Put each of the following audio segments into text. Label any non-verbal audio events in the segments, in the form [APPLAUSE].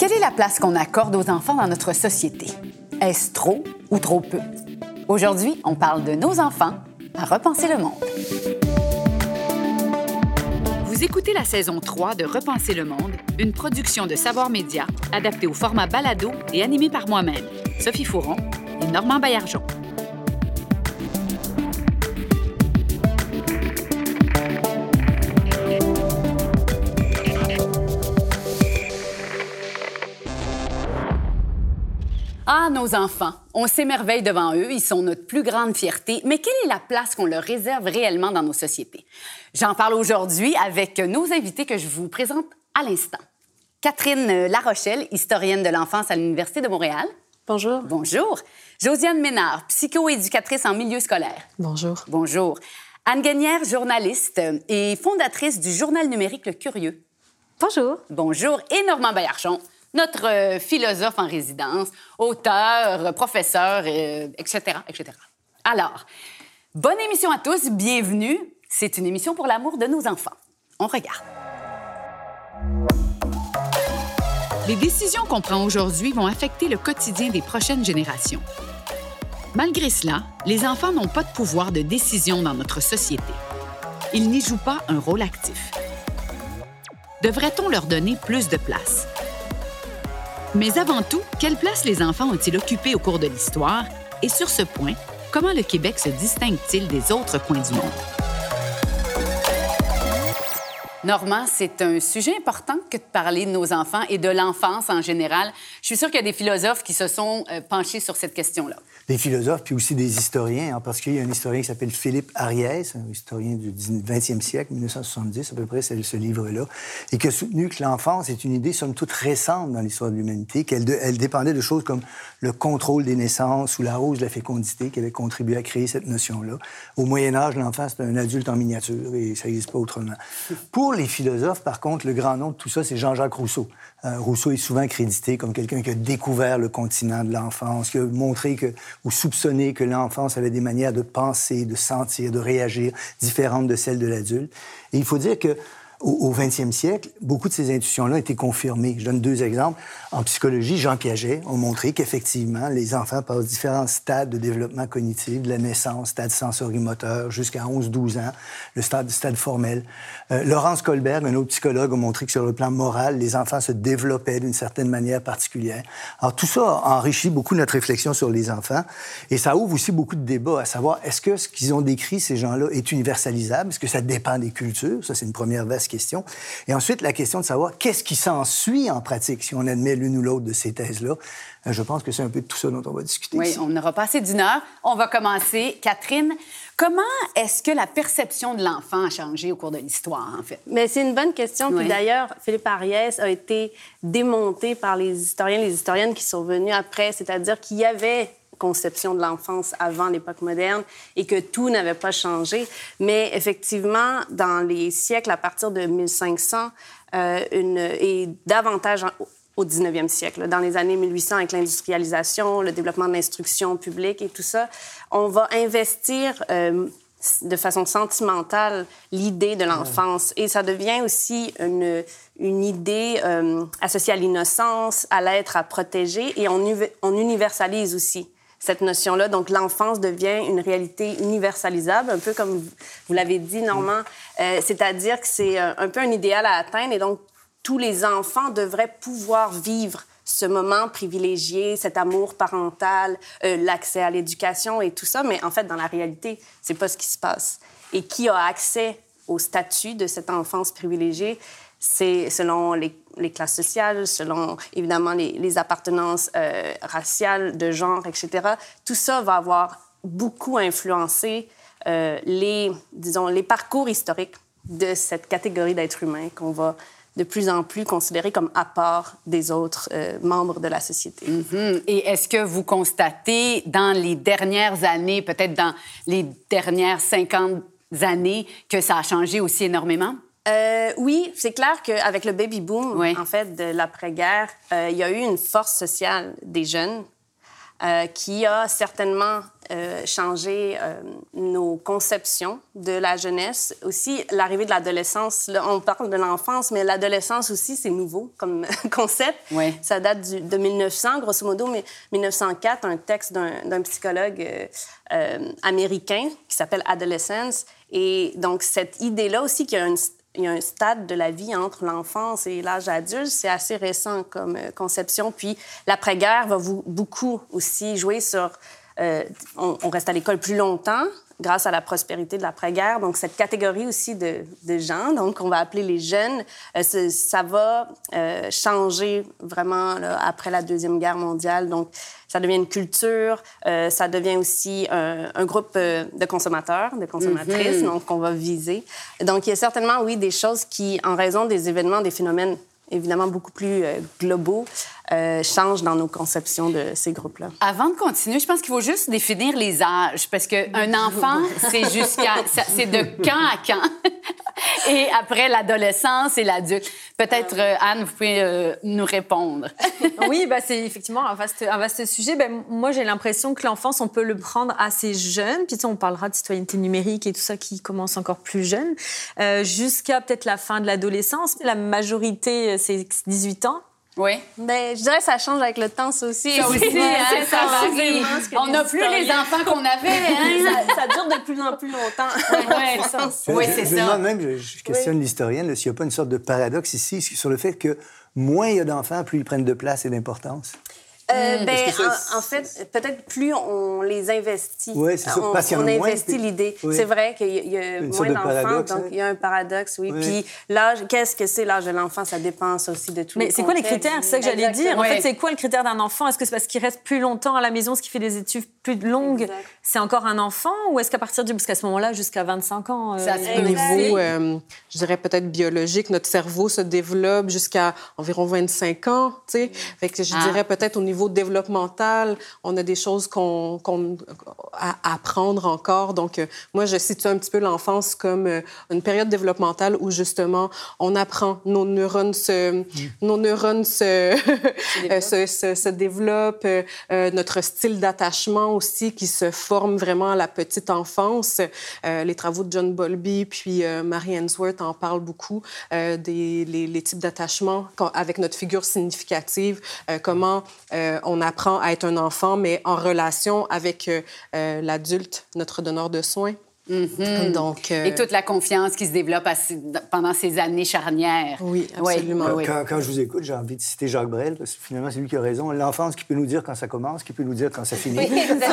Quelle est la place qu'on accorde aux enfants dans notre société? Est-ce trop ou trop peu? Aujourd'hui, on parle de nos enfants à repenser le monde. Vous écoutez la saison 3 de Repenser le monde, une production de Savoir Média adaptée au format balado et animée par moi-même, Sophie Fouron et Normand Baillargeon. Ah, nos enfants, on s'émerveille devant eux, ils sont notre plus grande fierté, mais quelle est la place qu'on leur réserve réellement dans nos sociétés? J'en parle aujourd'hui avec nos invités que je vous présente à l'instant. Catherine Larochelle, historienne de l'enfance à l'Université de Montréal. Bonjour. Bonjour. Josiane Ménard, psychoéducatrice en milieu scolaire. Bonjour. Bonjour. Anne Guenière, journaliste et fondatrice du journal numérique Le Curieux. Bonjour. Bonjour. Et Normand Baillarchon, notre euh, philosophe en résidence, auteur, professeur, euh, etc., etc. Alors, bonne émission à tous, bienvenue. C'est une émission pour l'amour de nos enfants. On regarde. Les décisions qu'on prend aujourd'hui vont affecter le quotidien des prochaines générations. Malgré cela, les enfants n'ont pas de pouvoir de décision dans notre société. Ils n'y jouent pas un rôle actif. Devrait-on leur donner plus de place? Mais avant tout, quelle place les enfants ont-ils occupée au cours de l'histoire? Et sur ce point, comment le Québec se distingue-t-il des autres coins du monde? Normand, c'est un sujet important que de parler de nos enfants et de l'enfance en général. Je suis sûre qu'il y a des philosophes qui se sont euh, penchés sur cette question-là. Des philosophes, puis aussi des historiens. En particulier, il y a un historien qui s'appelle Philippe Ariès, un historien du 20e siècle, 1970 à peu près, c'est ce livre-là, et qui a soutenu que l'enfance est une idée, somme toute, récente dans l'histoire de l'humanité, qu'elle elle dépendait de choses comme le contrôle des naissances ou la hausse de la fécondité qui avait contribué à créer cette notion-là. Au Moyen Âge, l'enfant, c'est un adulte en miniature, et ça n'existe pas autrement. Pour les philosophes, par contre, le grand nom de tout ça, c'est Jean-Jacques Rousseau. Euh, Rousseau est souvent crédité comme quelqu'un qui a découvert le continent de l'enfance, qui a montré que, ou soupçonné que l'enfance avait des manières de penser, de sentir, de réagir différentes de celles de l'adulte. Et il faut dire que au, 20e siècle, beaucoup de ces intuitions-là ont été confirmées. Je donne deux exemples. En psychologie, Jean Piaget a montré qu'effectivement, les enfants passent différents stades de développement cognitif, de la naissance, stade sensorimoteur, jusqu'à 11-12 ans, le stade, formel. Euh, Laurence Colberg, un autre psychologue, a montré que sur le plan moral, les enfants se développaient d'une certaine manière particulière. Alors, tout ça a enrichi beaucoup notre réflexion sur les enfants. Et ça ouvre aussi beaucoup de débats à savoir, est-ce que ce qu'ils ont décrit, ces gens-là, est universalisable? Est-ce que ça dépend des cultures? Ça, c'est une première vaste question. Et ensuite, la question de savoir qu'est-ce qui s'ensuit en pratique si on admet l'une ou l'autre de ces thèses-là. Euh, je pense que c'est un peu tout ça dont on va discuter. Oui, on n'aura pas assez d'une heure. On va commencer. Catherine, comment est-ce que la perception de l'enfant a changé au cours de l'histoire, en fait? Mais c'est une bonne question. Puis d'ailleurs, Philippe Ariès a été démonté par les historiens, les historiennes qui sont venus après, c'est-à-dire qu'il y avait conception de l'enfance avant l'époque moderne et que tout n'avait pas changé. Mais effectivement, dans les siècles à partir de 1500 euh, une, et davantage au 19e siècle, dans les années 1800 avec l'industrialisation, le développement de l'instruction publique et tout ça, on va investir euh, de façon sentimentale l'idée de l'enfance. Et ça devient aussi une, une idée euh, associée à l'innocence, à l'être à protéger, et on, on universalise aussi cette notion-là. Donc, l'enfance devient une réalité universalisable, un peu comme vous l'avez dit, Normand. Euh, c'est-à-dire que c'est euh, un peu un idéal à atteindre et donc tous les enfants devraient pouvoir vivre ce moment privilégié, cet amour parental, euh, l'accès à l'éducation et tout ça. Mais en fait, dans la réalité, c'est pas ce qui se passe. Et qui a accès au statut de cette enfance privilégiée? C'est selon les classes sociales, selon évidemment les, appartenances euh, raciales, de genre, etc. Tout ça va avoir beaucoup influencé euh, les, disons, les parcours historiques de cette catégorie d'êtres humains qu'on va de plus en plus considérer comme à part des autres euh, membres de la société. Mm-hmm. Et est-ce que vous constatez dans les dernières années, peut-être dans les dernières 50 années, que ça a changé aussi énormément? Euh, oui, c'est clair qu'avec le baby boom, en fait, de l'après-guerre, euh, il y a eu une force sociale des jeunes euh, qui a certainement changé nos conceptions de la jeunesse. Aussi, l'arrivée de l'adolescence. On parle de l'enfance, mais l'adolescence aussi, c'est nouveau comme [LAUGHS] concept. Ça date du, de 1900, grosso modo, mais 1904, un texte d'un psychologue américain qui s'appelle Adolescence. Et donc, cette idée-là aussi qu'il y a une il y a un stade de la vie entre l'enfance et l'âge adulte. C'est assez récent comme euh, conception. Puis l'après-guerre va vous, beaucoup aussi jouer sur... Euh, on, on, reste à l'école plus longtemps grâce à la prospérité de l'après-guerre. Donc, cette catégorie aussi de, de, gens, donc on va appeler les jeunes, euh, ça va euh, changer vraiment là, après la Deuxième Guerre mondiale. Donc, ça devient une culture, euh, ça devient aussi un, un groupe de consommateurs, de consommatrices, mm -hmm. donc qu'on va viser. Donc, il y a certainement, oui, des choses qui, en raison des événements, des phénomènes évidemment beaucoup plus globaux, euh, changent dans nos conceptions de ces groupes-là. Avant de continuer, je pense qu'il faut juste définir les âges, parce qu'un enfant, c'est jusqu'à... [LAUGHS] c'est de quand à quand? [LAUGHS] et après l'adolescence et l'adulte. Peut-être, euh, Anne, vous pouvez euh, nous répondre. [LAUGHS] oui, bah, c'est effectivement un vaste, un vaste sujet. Ben, moi, j'ai l'impression que l'enfance, on peut le prendre assez jeune. Puis, on parlera de citoyenneté numérique et tout ça qui commence encore plus jeune, euh, jusqu'à peut-être la fin de l'adolescence. La majorité, c'est 18 ans. Oui. Ben, je dirais que ça change avec le temps, ça aussi. Ça aussi, hein, ça, varie. On n'a plus les enfants qu'on avait. Hein? [LAUGHS] ça, ça, dure de plus en plus longtemps. [LAUGHS] Oui, c'est ça. Oui, c'est ça. même, je, je questionne oui. l'historienne, s'il n'y a pas une sorte de paradoxe ici sur le fait que moins il y a d'enfants, plus ils prennent de place et d'importance. Euh, ben, en, en, fait, peut-être plus on les investit. Oui, c'est ça. On, parce investit l'idée. Oui. C'est vrai qu'il y a, moins de d'enfants, donc hein. il y a un paradoxe, oui. Oui. Puis l'âge, qu'est-ce que c'est l'âge de l'enfant? Ça dépend aussi de tout. Mais c'est quoi les critères? C'est ça que j'allais dire. En fait, c'est quoi le critère d'un enfant? Est-ce que c'est parce qu'il reste plus longtemps à la maison, ce qui fait des études plus longues? Exact. C'est encore un enfant? Ou est-ce qu'à partir du... Parce qu'à ce moment-là, jusqu'à 25 ans... euh, peut des- Exact. niveau, euh, je dirais peut-être biologique, notre cerveau se développe jusqu'à environ 25 ans, tu sais. Fait que je Ah. dirais peut-être au niveau développemental, on a des choses qu'on qu'on à à apprendre encore. Donc euh, moi je situe un petit peu l'enfance comme euh, une période développementale où justement on apprend nos neurones se nos neurones se [LAUGHS] [LAUGHS] se, se, se développent, notre style d'attachement aussi qui se forme vraiment à la petite enfance. Euh, les travaux de John Bowlby puis euh, Mary Ainsworth en parlent beaucoup euh, des les, types d'attachement quand- avec notre figure significative, euh, comment on apprend à être un enfant mais en relation avec l'adulte, notre donneur de soins. Donc euh, Et toute la confiance qui se développe à pendant ces années charnières. Oui, absolument. oui, Quand, je vous écoute, j'ai envie de citer Jacques Brel, parce que finalement, c'est lui qui a raison. L'enfance qui peut nous dire quand ça commence, qui peut nous dire quand ça finit. [LAUGHS] Exactement.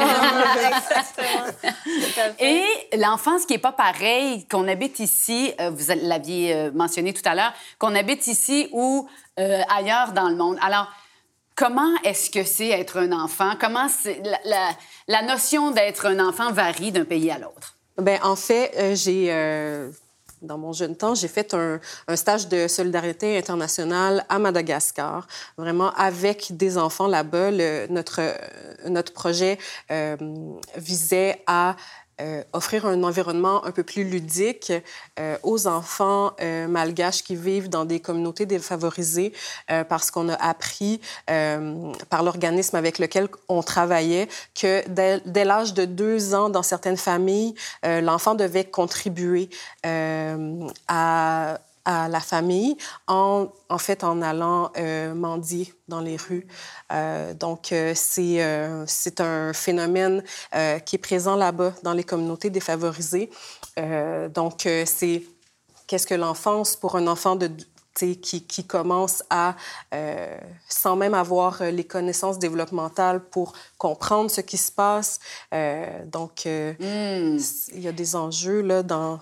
Et l'enfance qui n'est pas pareille, qu'on habite ici, euh, vous l'aviez euh, mentionné tout à l'heure, qu'on habite ici ou euh, ailleurs dans le monde. Alors, comment est-ce que c'est être un enfant? Comment c'est- la, la- la notion d'être un enfant varie d'un pays à l'autre? Ben, en fait, euh, j'ai, euh, dans mon jeune temps, j'ai fait un, stage de solidarité internationale à Madagascar, vraiment avec des enfants là-bas. Notre, euh, notre projet visait à euh, offrir un environnement un peu plus ludique euh, aux enfants euh, malgaches qui vivent dans des communautés défavorisées euh, parce qu'on a appris euh, par l'organisme avec lequel on travaillait que dès, dès l'âge de deux ans, dans certaines familles, euh, l'enfant devait contribuer à à la famille en, en fait en allant euh, mendier dans les rues. Euh, donc euh, c'est c'est un phénomène qui est présent là-bas dans les communautés défavorisées. Donc c'est qu'est-ce que l'enfance pour un enfant de qui, qui commence à, euh, sans même avoir les connaissances développementales pour comprendre ce qui se passe. Euh, donc, euh, Hmm. il y a des enjeux là, dans,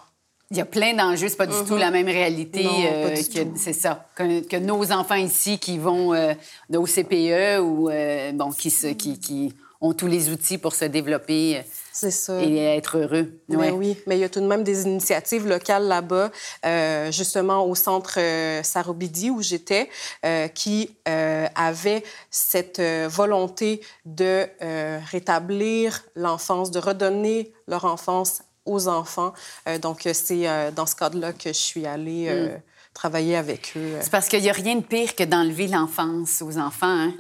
Il y a plein d'enjeux, c'est pas du tout la même réalité Non, du que c'est ça que, que nos enfants ici qui vont euh, au CPE ou euh, bon qui, se, qui, qui ont tous les outils pour se développer euh, c'est ça. et être heureux. Mais Ouais. oui, mais il y a tout de même des initiatives locales là-bas, euh, justement au centre euh, Sarobidi où j'étais, euh, qui euh, avaient cette euh, volonté de euh, rétablir l'enfance, de redonner leur enfance aux enfants. Euh, donc, euh, c'est euh, dans ce cadre-là que je suis allée euh, travailler avec eux. C'est parce qu'il n'y a rien de pire que d'enlever l'enfance aux enfants. hein.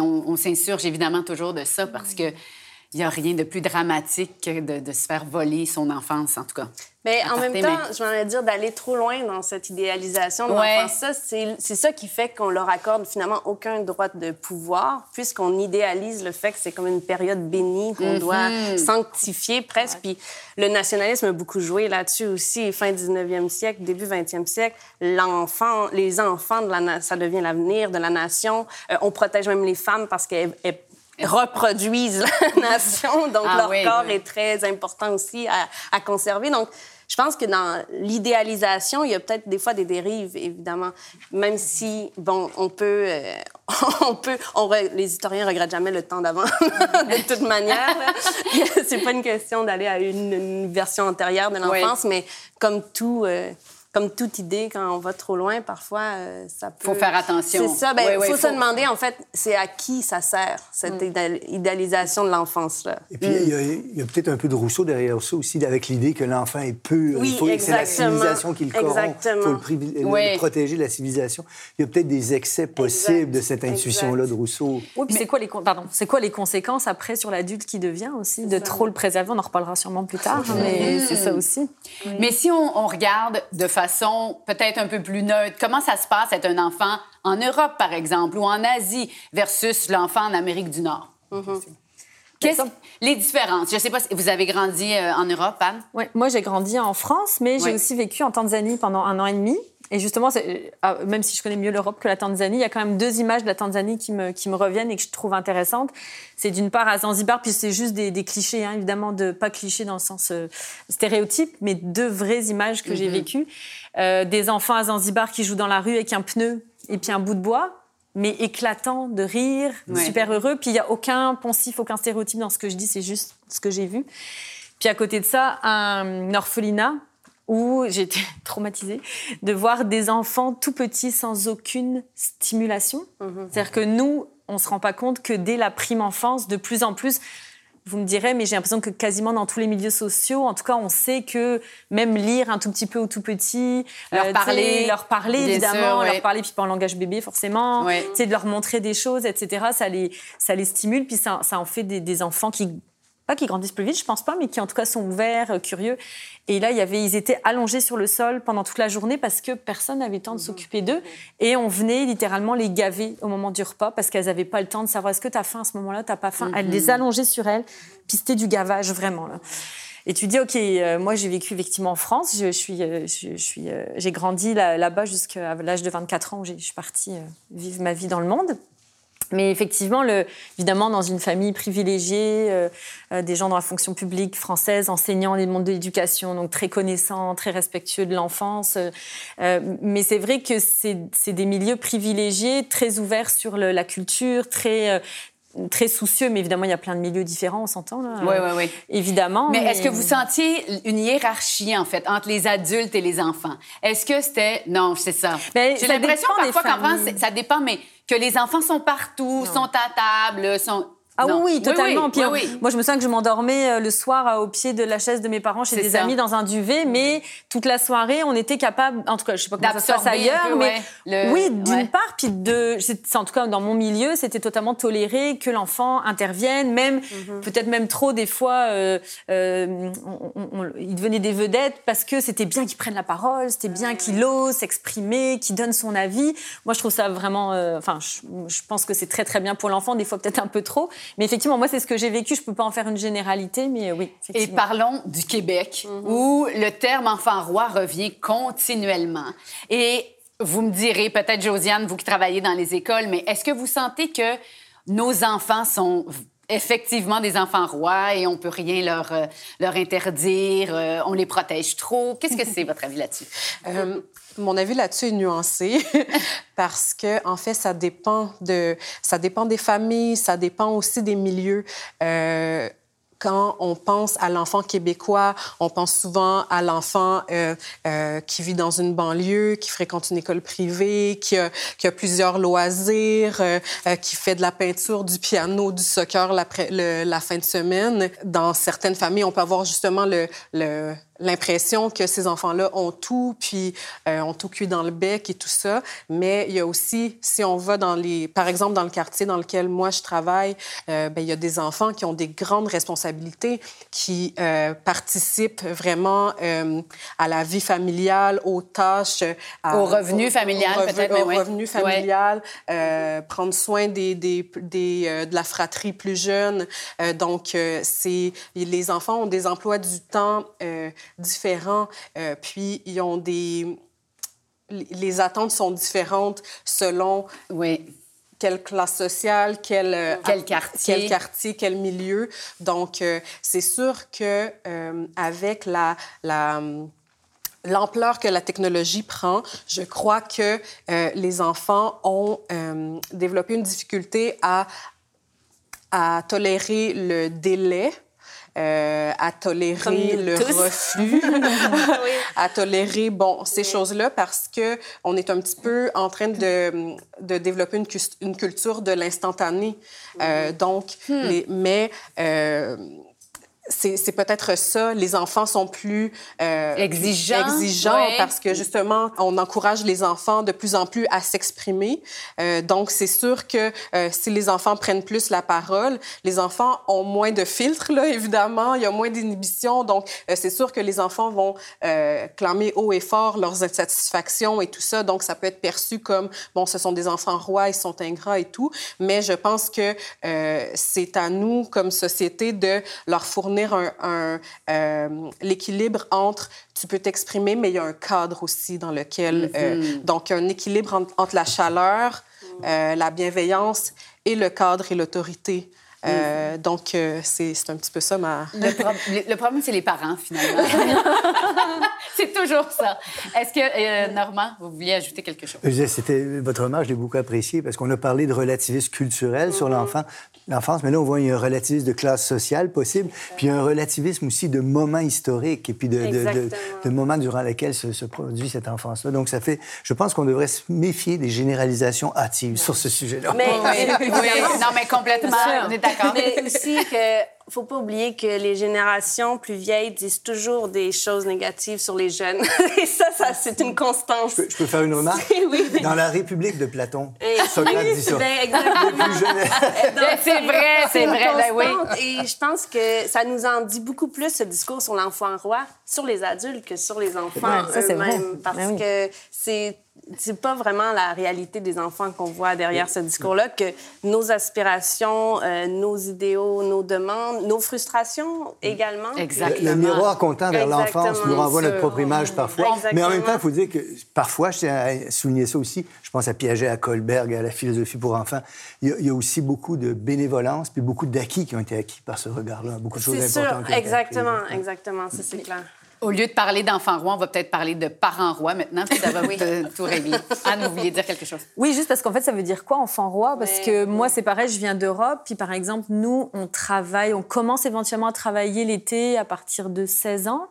On s'insurge évidemment toujours de ça parce que il n'y a rien de plus dramatique que de, se faire voler son enfance, en tout cas. Mais en même temps, je m'en dire d'aller trop loin dans cette idéalisation de l'enfance. Ça, c'est ça qui fait qu'on leur accorde finalement aucun droit de pouvoir, puisqu'on idéalise le fait que c'est comme une période bénie qu'on mm-hmm. doit sanctifier presque. Puis le nationalisme a beaucoup joué là-dessus aussi. Fin 19e siècle, début 20e siècle, l'enfant, les enfants, de la, ça devient l'avenir de la nation. Euh, on protège même les femmes parce qu'elles reproduisent la [LAUGHS] nation. Donc, ah leur corps est très important aussi à, conserver. Donc, je pense que dans l'idéalisation, il y a peut-être des fois des dérives, évidemment. Même si, bon, on peut... Euh, [LAUGHS] on peut... On les historiens regrettent jamais le temps d'avant, [LAUGHS] de toute manière. C'est pas une question d'aller à une, version antérieure de l'enfance, mais comme tout... Euh, comme toute idée, quand on va trop loin, parfois, euh, ça peut... faut faire attention. C'est ça. Il ben, faut, se demander, en fait, c'est à qui ça sert, cette mm. idéalisation de l'enfance-là. Et puis, il y a, peut-être un peu de Rousseau derrière ça aussi, avec l'idée que l'enfant est pur. Oui, c'est la civilisation qui le corrompt. Il faut le, protéger, la civilisation. Il y a peut-être des excès possibles de cette intuition-là de Rousseau. Oui, puis c'est quoi, les, pardon, quoi les conséquences après sur l'adulte qui devient aussi, de trop le préserver? On en reparlera sûrement plus tard, mais c'est ça aussi. Mais si on, on regarde de façon peut-être un peu plus neutre. Comment ça se passe être un enfant en Europe, par exemple, ou en Asie versus l'enfant en Amérique du Nord? Mm-hmm. Qu'est-ce les différences? Je ne sais pas si vous avez grandi euh, en Europe, Anne? Oui, moi j'ai grandi en France, mais j'ai aussi vécu en Tanzanie pendant un an et demi. Et justement, euh, même si je connais mieux l'Europe que la Tanzanie, il y a quand même deux images de la Tanzanie qui me, qui me reviennent et que je trouve intéressantes. C'est d'une part à Zanzibar, puis c'est juste des, clichés, hein, évidemment, de, pas clichés dans le sens euh, stéréotype, mais deux vraies images que j'ai mhm. vécues. Euh, des enfants à Zanzibar qui jouent dans la rue avec un pneu et puis un bout de bois, mais éclatant de rire, super heureux. Puis il n'y a aucun poncif, aucun stéréotype dans ce que je dis, c'est juste ce que j'ai vu. Puis à côté de ça, un orphelinat où j'étais [LAUGHS] traumatisée de voir des enfants tout petits sans aucune stimulation. Mhm. C'est-à-dire que nous, on ne se rend pas compte que dès la prime enfance, de plus en plus, vous me direz, mais j'ai l'impression que quasiment dans tous les milieux sociaux, en tout cas, on sait que même lire un tout petit peu au tout petit, leur euh, parler, leur parler évidemment, leur parler puis pas en langage bébé forcément, ouais. de leur montrer des choses, etc. Ça les, ça les stimule, puis ça, ça en fait des, des enfants qui pas qui grandissent plus vite, je pense pas, mais qui en tout cas sont ouverts, euh, curieux. Et là, il y avait, ils étaient allongés sur le sol pendant toute la journée parce que personne n'avait le temps de s'occuper d'eux. Et on venait littéralement les gaver au moment du repas parce qu'elles n'avaient pas le temps de savoir est-ce que tu as faim à ce moment-là, tu pas faim? Elles les allongeaient sur elles, puis c'était du gavage vraiment. Là. Et tu dis, OK, euh, moi j'ai vécu effectivement en France, je, suis, euh, je, suis, j'ai grandi là-bas jusqu'à l'âge de 24 ans où je suis partie vivre ma vie dans le monde. Mais effectivement, le, évidemment, dans une famille privilégiée, euh, euh, des gens dans la fonction publique française, enseignants les mondes de l'éducation, donc très connaissants, très respectueux de l'enfance. Euh, mais c'est vrai que c'est des milieux privilégiés, très ouverts sur le, la culture, très très soucieux, mais évidemment, il y a plein de milieux différents, on s'entend là. Oui, oui, oui. Évidemment. Mais, est-ce que vous sentiez une hiérarchie, en fait, entre les adultes et les enfants? Est-ce que c'était... Non, c'est ça. J'ai l'impression parfois qu'en France, ça dépend, mais que les enfants sont partout, sont à table, sont... Ah oui, totalement. moi, je me souviens que je m'endormais euh, le soir euh, au pied de la chaise de mes parents chez des amis dans un duvet, mais toute la soirée, on était capable, en tout cas, je sais pas comment ça se passe ailleurs, mais oui, d'une part, puis de, en tout cas dans mon milieu, c'était totalement toléré que l'enfant intervienne, même mhm. peut-être même trop des fois, euh, euh, il devenait des vedettes parce que c'était bien qu'il prenne la parole, c'était bien qu'il ose s'exprimer, qu'il donne son avis. Moi, je trouve ça vraiment, enfin, je, je pense que c'est très très bien pour l'enfant, des fois peut-être un peu trop. Mais effectivement, moi, c'est ce que j'ai vécu. Je peux pas en faire une généralité, mais euh, oui. Et parlons du Québec, mhm. où le terme enfant roi revient continuellement. Et vous me direz, peut-être Josiane, vous qui travaillez dans les écoles, mais est-ce que vous sentez que nos enfants sont effectivement des enfants rois et on peut rien leur, euh, leur interdire, euh, on les protège trop? Qu'est-ce que c'est votre avis là-dessus? Mon avis là-dessus est nuancé [LAUGHS] parce que en fait ça dépend de ça dépend des familles, ça dépend aussi des milieux. Euh, quand on pense à l'enfant québécois, on pense souvent à l'enfant euh, euh, qui vit dans une banlieue, qui fréquente une école privée, qui a, qui a plusieurs loisirs, euh, euh qui fait de la peinture, du piano, du soccer la, la fin de semaine. Dans certaines familles, on peut avoir justement le, le l'impression que ces enfants-là ont tout, puis euh, ont tout cuit dans le bec et tout ça. Mais il y a aussi, si on va dans les, par exemple dans le quartier dans lequel moi je travaille, euh, ben, il y a des enfants qui ont des grandes responsabilités, qui euh, participent vraiment à la vie familiale, aux tâches, au revenu familial peut-être, au revenu familial, prendre soin des, des, des de la fratrie plus jeune. donc c'est les enfants ont des emplois du temps différents, euh, puis ils ont des... Les attentes sont différentes selon... Oui quelle classe sociale, quel, euh, quel quartier, quel quartier, quel milieu. Donc, euh, c'est sûr que avec la, la l'ampleur que la technologie prend, je crois que les enfants ont développé une difficulté à, à tolérer le délai euh, à tolérer le refus, [LAUGHS] à tolérer bon ces choses-là parce que on est un petit peu en train de, de développer une, une culture de l'instantané. Euh, donc, hmm. les, mais euh, c'est peut-être ça. Les enfants sont plus euh, exigeants, exigeants parce que justement, on encourage les enfants de plus en plus à s'exprimer. Euh, donc, c'est sûr que euh, si les enfants prennent plus la parole, les enfants ont moins de filtres, là, [LAUGHS] évidemment. Il y a moins d'inhibition. Donc, euh, c'est sûr que les enfants vont euh, clamer haut et fort leurs insatisfactions et tout ça. Donc, ça peut être perçu comme, bon, ce sont des enfants rois, ils sont ingrats et tout. Mais je pense que c'est à nous, comme société, de leur fournir un, euh, l'équilibre entre tu peux t'exprimer, mais il y a un cadre aussi dans lequel. Euh, mm-hmm. donc, un équilibre entre, la chaleur, euh, la bienveillance et le cadre et l'autorité. Euh, donc, euh, c'est un petit peu ça ma... le, [LAUGHS] problème, c'est les parents, finalement. [LAUGHS] c'est toujours ça. Est-ce que, euh, Normand, vous vouliez ajouter quelque chose? C'était votre remarque, je l'ai beaucoup apprécié parce qu'on a parlé de relativisme culturel sur mm-hmm. l'enfant, l'enfance, mais là, on voit qu'il y a un relativisme de classe sociale possible, puis un relativisme aussi de moments historiques et puis de, de, de, moments durant lesquels se, produit cette enfance-là. Donc, ça fait... Je pense qu'on devrait se méfier des généralisations hâtives sur ce sujet-là. Mais, oui, [LAUGHS] non, mais complètement. On est mais aussi que faut pas oublier que les générations plus vieilles disent toujours des choses négatives sur les jeunes. [LAUGHS] Et ça, ça c'est une constance. Je peux, faire une remarque? [LAUGHS] oui. Dans la République de Platon, [LAUGHS] Socrate dit ça. Ben, exactement. c'est vrai, c'est vrai. Ben, oui. Et je pense que ça nous en dit beaucoup plus, ce discours sur l'enfant roi, sur les adultes que sur les enfants eux-mêmes. Parce ben que c'est c'est pas vraiment la réalité des enfants qu'on voit derrière ce discours-là, que nos aspirations, euh, nos idéaux, nos demandes, nos frustrations également. Exactement. Le, miroir comptant vers l'enfance nous renvoie notre propre image parfois. Mais en même temps, il faut dire que parfois, je tiens à souligner ça aussi, je pense à Piaget, à Kohlberg, à la philosophie pour enfants, il y a, aussi beaucoup de bénévolence puis beaucoup d'acquis qui ont été acquis par ce regard-là. Beaucoup de choses importantes. Sûr, exactement, exactement, ça c'est clair. Au lieu de parler d'enfants rois, on va peut-être parler de parents rois maintenant, puis ça va [LAUGHS] oui. tout régler. Anne, vous vouliez dire quelque chose? Oui, juste parce qu'en fait, ça veut dire quoi, enfant roi? Parce que moi, c'est pareil, je viens d'Europe, puis par exemple, nous, on travaille, on commence éventuellement à travailler l'été à partir de 16 ans.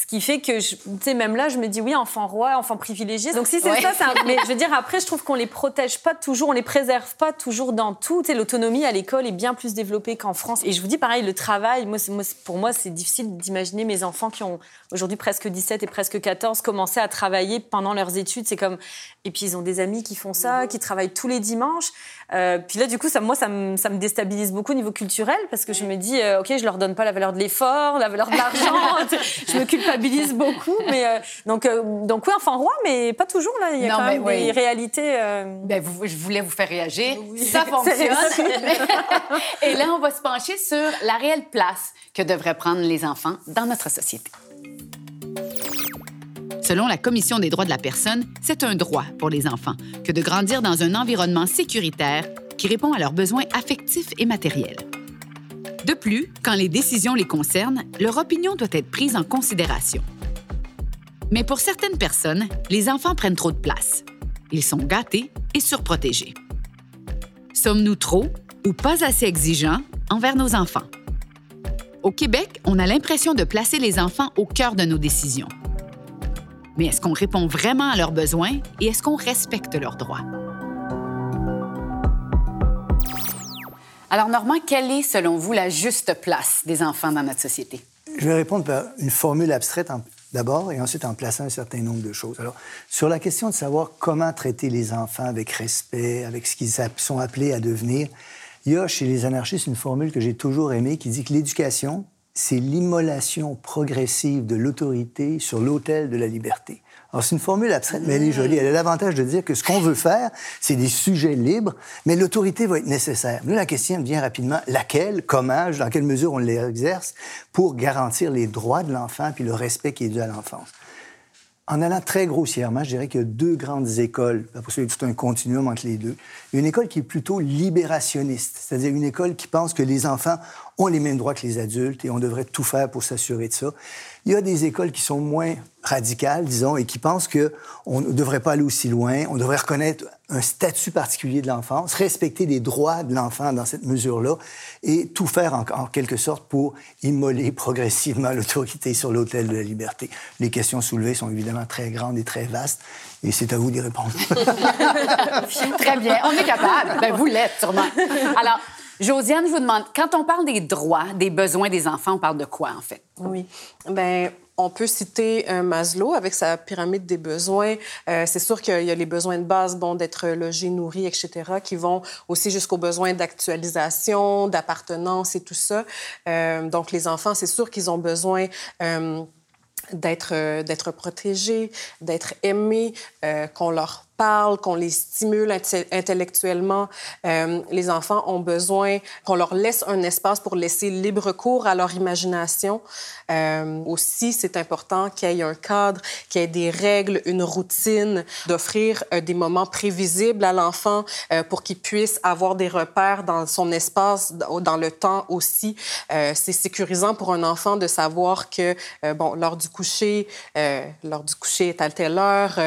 Ce qui fait que, tu sais, même là, je me dis oui, enfant roi, enfant privilégié. Donc si c'est ça, ça, [LAUGHS] mais je veux dire, après, je trouve qu'on les protège pas toujours, on les préserve pas toujours dans tout. Tu sais, l'autonomie à l'école est bien plus développée qu'en France. Et je vous dis pareil, le travail, moi, moi pour moi, c'est difficile d'imaginer mes enfants qui ont aujourd'hui presque 17 et presque 14 commencer à travailler pendant leurs études. C'est comme, et puis ils ont des amis qui font ça, qui travaillent tous les dimanches. Euh, puis là, du coup, ça, moi, ça me, ça me déstabilise beaucoup au niveau culturel parce que je me dis, euh, OK, je leur donne pas la valeur de l'effort, la valeur de l'argent. [LAUGHS] je me culpabilise beaucoup. Mais, euh, donc, donc, oui, enfant roi, mais pas toujours. Là. Il y a quand même des réalités. Ben, vous, je voulais vous faire réagir. Ça [LAUGHS] fonctionne. [LAUGHS] Et là, on va se pencher sur la réelle place que devraient prendre les enfants dans notre société. Selon la Commission des droits de la personne, c'est un droit pour les enfants que de grandir dans un environnement sécuritaire qui répond à leurs besoins affectifs et matériels. De plus, quand les décisions les concernent, leur opinion doit être prise en considération. Mais pour certaines personnes, les enfants prennent trop de place. Ils sont gâtés et surprotégés. Sommes-nous trop ou pas assez exigeants envers nos enfants? Au Québec, on a l'impression de placer les enfants au cœur de nos décisions. Mais est-ce qu'on répond vraiment à leurs besoins et est-ce qu'on respecte leurs droits? Alors, Normand, quelle est, selon vous, la juste place des enfants dans notre société? Je vais répondre par une formule abstraite d'abord et ensuite en plaçant un certain nombre de choses. Alors, sur la question de savoir comment traiter les enfants avec respect, avec ce qu'ils sont appelés à devenir, il y a chez les anarchistes une formule que j'ai toujours aimée qui dit que l'éducation, c'est l'immolation progressive de l'autorité sur l'autel de la liberté. Alors, c'est une formule abstraite, mais elle est jolie. Elle a l'avantage de dire que ce qu'on veut faire, c'est des sujets libres, mais l'autorité va être nécessaire. Nous, la question vient rapidement, laquelle, comment, dans quelle mesure on l'exerce pour garantir les droits de l'enfant puis le respect qui est dû à l'enfance? En allant très grossièrement, je dirais qu'il y a deux grandes écoles. Après ça, il y a tout un continuum entre les deux. Une école qui est plutôt libérationniste, c'est-à-dire une école qui pense que les enfants ont les mêmes droits que les adultes et on devrait tout faire pour s'assurer de ça. Il y a des écoles qui sont moins radicales, disons, et qui pensent qu'on ne devrait pas aller aussi loin, on devrait reconnaître un statut particulier de l'enfance, respecter les droits de l'enfant dans cette mesure-là, et tout faire en, quelque sorte pour immoler progressivement [LAUGHS] l'autorité sur l'autel de la liberté. Les questions soulevées sont évidemment très grandes et très vastes, et c'est à vous d'y répondre. [LAUGHS] très bien, on est capable. Ben, vous l'êtes sûrement. Alors, Josiane, je vous demande, quand on parle des droits, des besoins des enfants, on parle de quoi, en fait? Oui. Ben on peut citer un Maslow avec sa pyramide des besoins. Euh, c'est sûr qu'il y a les besoins de base, bon, d'être logé, nourri, etc., qui vont aussi jusqu'aux besoins d'actualisation, d'appartenance et tout ça. Euh, donc, les enfants, c'est sûr qu'ils ont besoin... Euh, d'être protégés, d'être aimés, qu'on leur parle, qu'on les stimule intellectuellement. Euh, les enfants ont besoin qu'on leur laisse un espace pour laisser libre cours à leur imagination. Euh, aussi, c'est important qu'il y ait un cadre, qu'il y ait des règles, une routine, d'offrir euh, des moments prévisibles à l'enfant pour qu'il puisse avoir des repères dans son espace, dans le temps aussi. C'est sécurisant pour un enfant de savoir que, bon, l'heure du coucher, l'heure du coucher est à telle heure,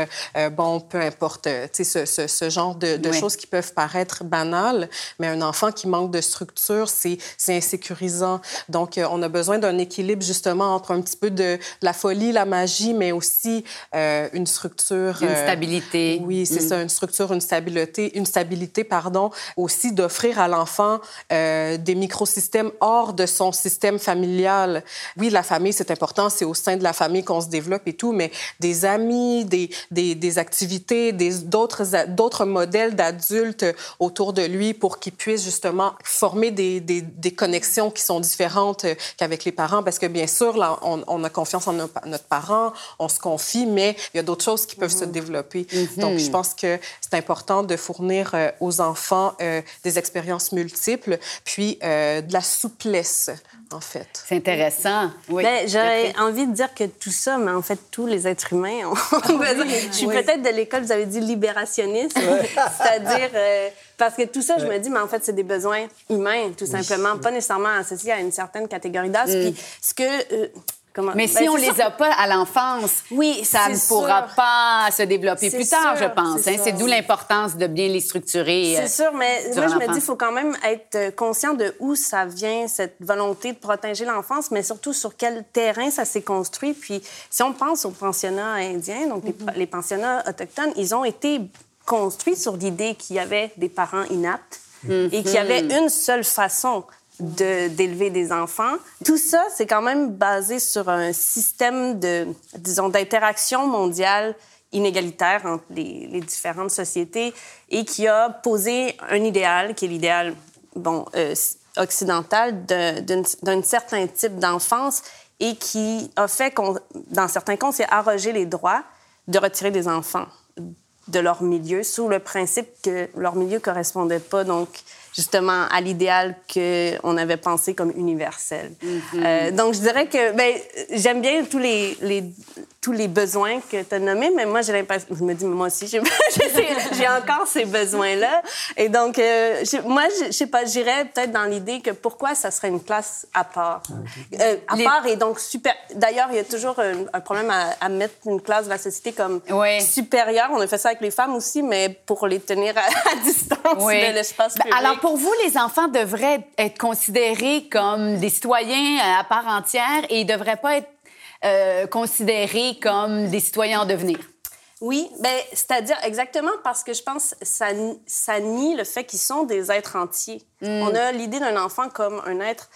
bon, peu importe euh, ce, ce, ce, genre de, de choses qui peuvent paraître banales, mais un enfant qui manque de structure, c'est insécurisant. Donc, euh, on a besoin d'un équilibre justement entre un petit peu de, la folie, la magie, mais aussi euh, une structure. Une stabilité. Oui, c'est mm. ça, une structure, une stabilité, une stabilité, pardon. Aussi d'offrir à l'enfant des microsystèmes hors de son système familial. Oui, la famille, c'est important, c'est au sein de la famille qu'on se développe et tout, mais des amis, des, des, des activités, des d'autres d'autres modèles d'adultes autour de lui pour qu'il puisse justement former des, des, des, connexions qui sont différentes qu'avec les parents parce que bien sûr là on, on a confiance en notre parent on se confie mais il y a d'autres choses qui peuvent se mm-hmm. développer mm-hmm. donc je pense que c'est important de fournir euh, aux enfants euh, des expériences multiples puis euh, de la souplesse en fait. C'est intéressant. Oui. Ben, j'aurais envie de dire que tout ça, mais en fait, tous les êtres humains ont [LAUGHS] besoin. je suis peut-être de l'école, vous avez dit libérationniste, [LAUGHS] c'est-à-dire. Euh, parce que tout ça, je me dis, mais en fait, c'est des besoins humains, tout simplement, pas nécessairement associés à une certaine catégorie d'âge. Mm. Puis ce que. Euh, mais si ben, on les a pas à l'enfance, oui, ça ne pourra pas se développer plus tard, je pense. Hein. C'est d'où l'importance de bien les structurer. C'est sûr, mais moi, je me dis, il faut quand même être conscient de où ça vient, cette volonté de protéger l'enfance, mais surtout sur quel terrain ça s'est construit. Puis, si on pense aux pensionnats indiens, donc les, mm-hmm. les pensionnats autochtones, ils ont été construits sur l'idée qu'il y avait des parents inaptes et qu'il y avait mm-hmm. une seule façon d'élever des enfants. Tout ça, c'est quand même basé sur un système de, disons, d'interaction mondiale inégalitaire entre les, différentes sociétés et qui a posé un idéal, qui est l'idéal, bon, euh, occidental d'un certain type d'enfance et qui a fait qu'on, dans certains cas, c'est arroger les droits de retirer des enfants de leur milieu sous le principe que leur milieu correspondait pas donc justement à l'idéal qu'on avait pensé comme universel. Mm-hmm. euh, donc je dirais que ben, j'aime bien tous les, les, tous les besoins que tu as nommés, mais moi, j'ai l'impression, je me dis, moi aussi, j'ai [LAUGHS] encore ces besoins-là. Et donc, euh, moi, je sais pas, j'irais peut-être dans l'idée que pourquoi ça serait une classe à part. Euh, à part et donc super. D'ailleurs, il y a toujours un, problème à, mettre une classe de la société comme supérieure. On a fait ça avec les femmes aussi, mais pour les tenir à, distance de l'espace ben, public. Alors, pour vous, les enfants devraient être considérés comme des citoyens euh, à part entière et ils devraient pas être euh, considérés comme des citoyens en devenir? Oui, ben, c'est-à-dire exactement parce que je pense que ça, ça nie le fait qu'ils sont des êtres entiers. Hmm. On a l'idée d'un enfant comme un être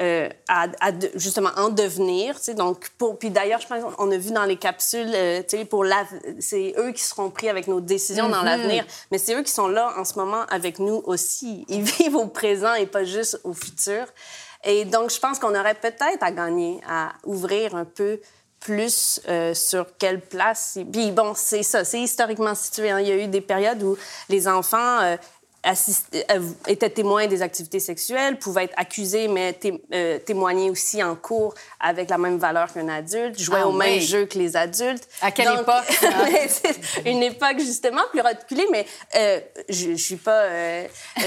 euh, à, justement en devenir. Donc, pour, puis d'ailleurs, je pense qu'on a vu dans les capsules, euh, pour c'est eux qui seront pris avec nos décisions dans mm-hmm. l'avenir, mais c'est eux qui sont là en ce moment avec nous aussi. Ils [LAUGHS] vivent au présent et pas juste au futur. Et donc, je pense qu'on aurait peut-être à gagner à ouvrir un peu plus euh, sur quelle place. Puis bon, c'est ça, c'est historiquement situé. Hein. Il y a eu des périodes où les enfants euh, euh, étaient témoins des activités sexuelles, pouvaient être accusés, mais témoigner aussi en cours avec la même valeur qu'un adulte, jouer ah au même jeu que les adultes. À quelle époque? [LAUGHS] une époque justement plus reculée, mais je, je suis pas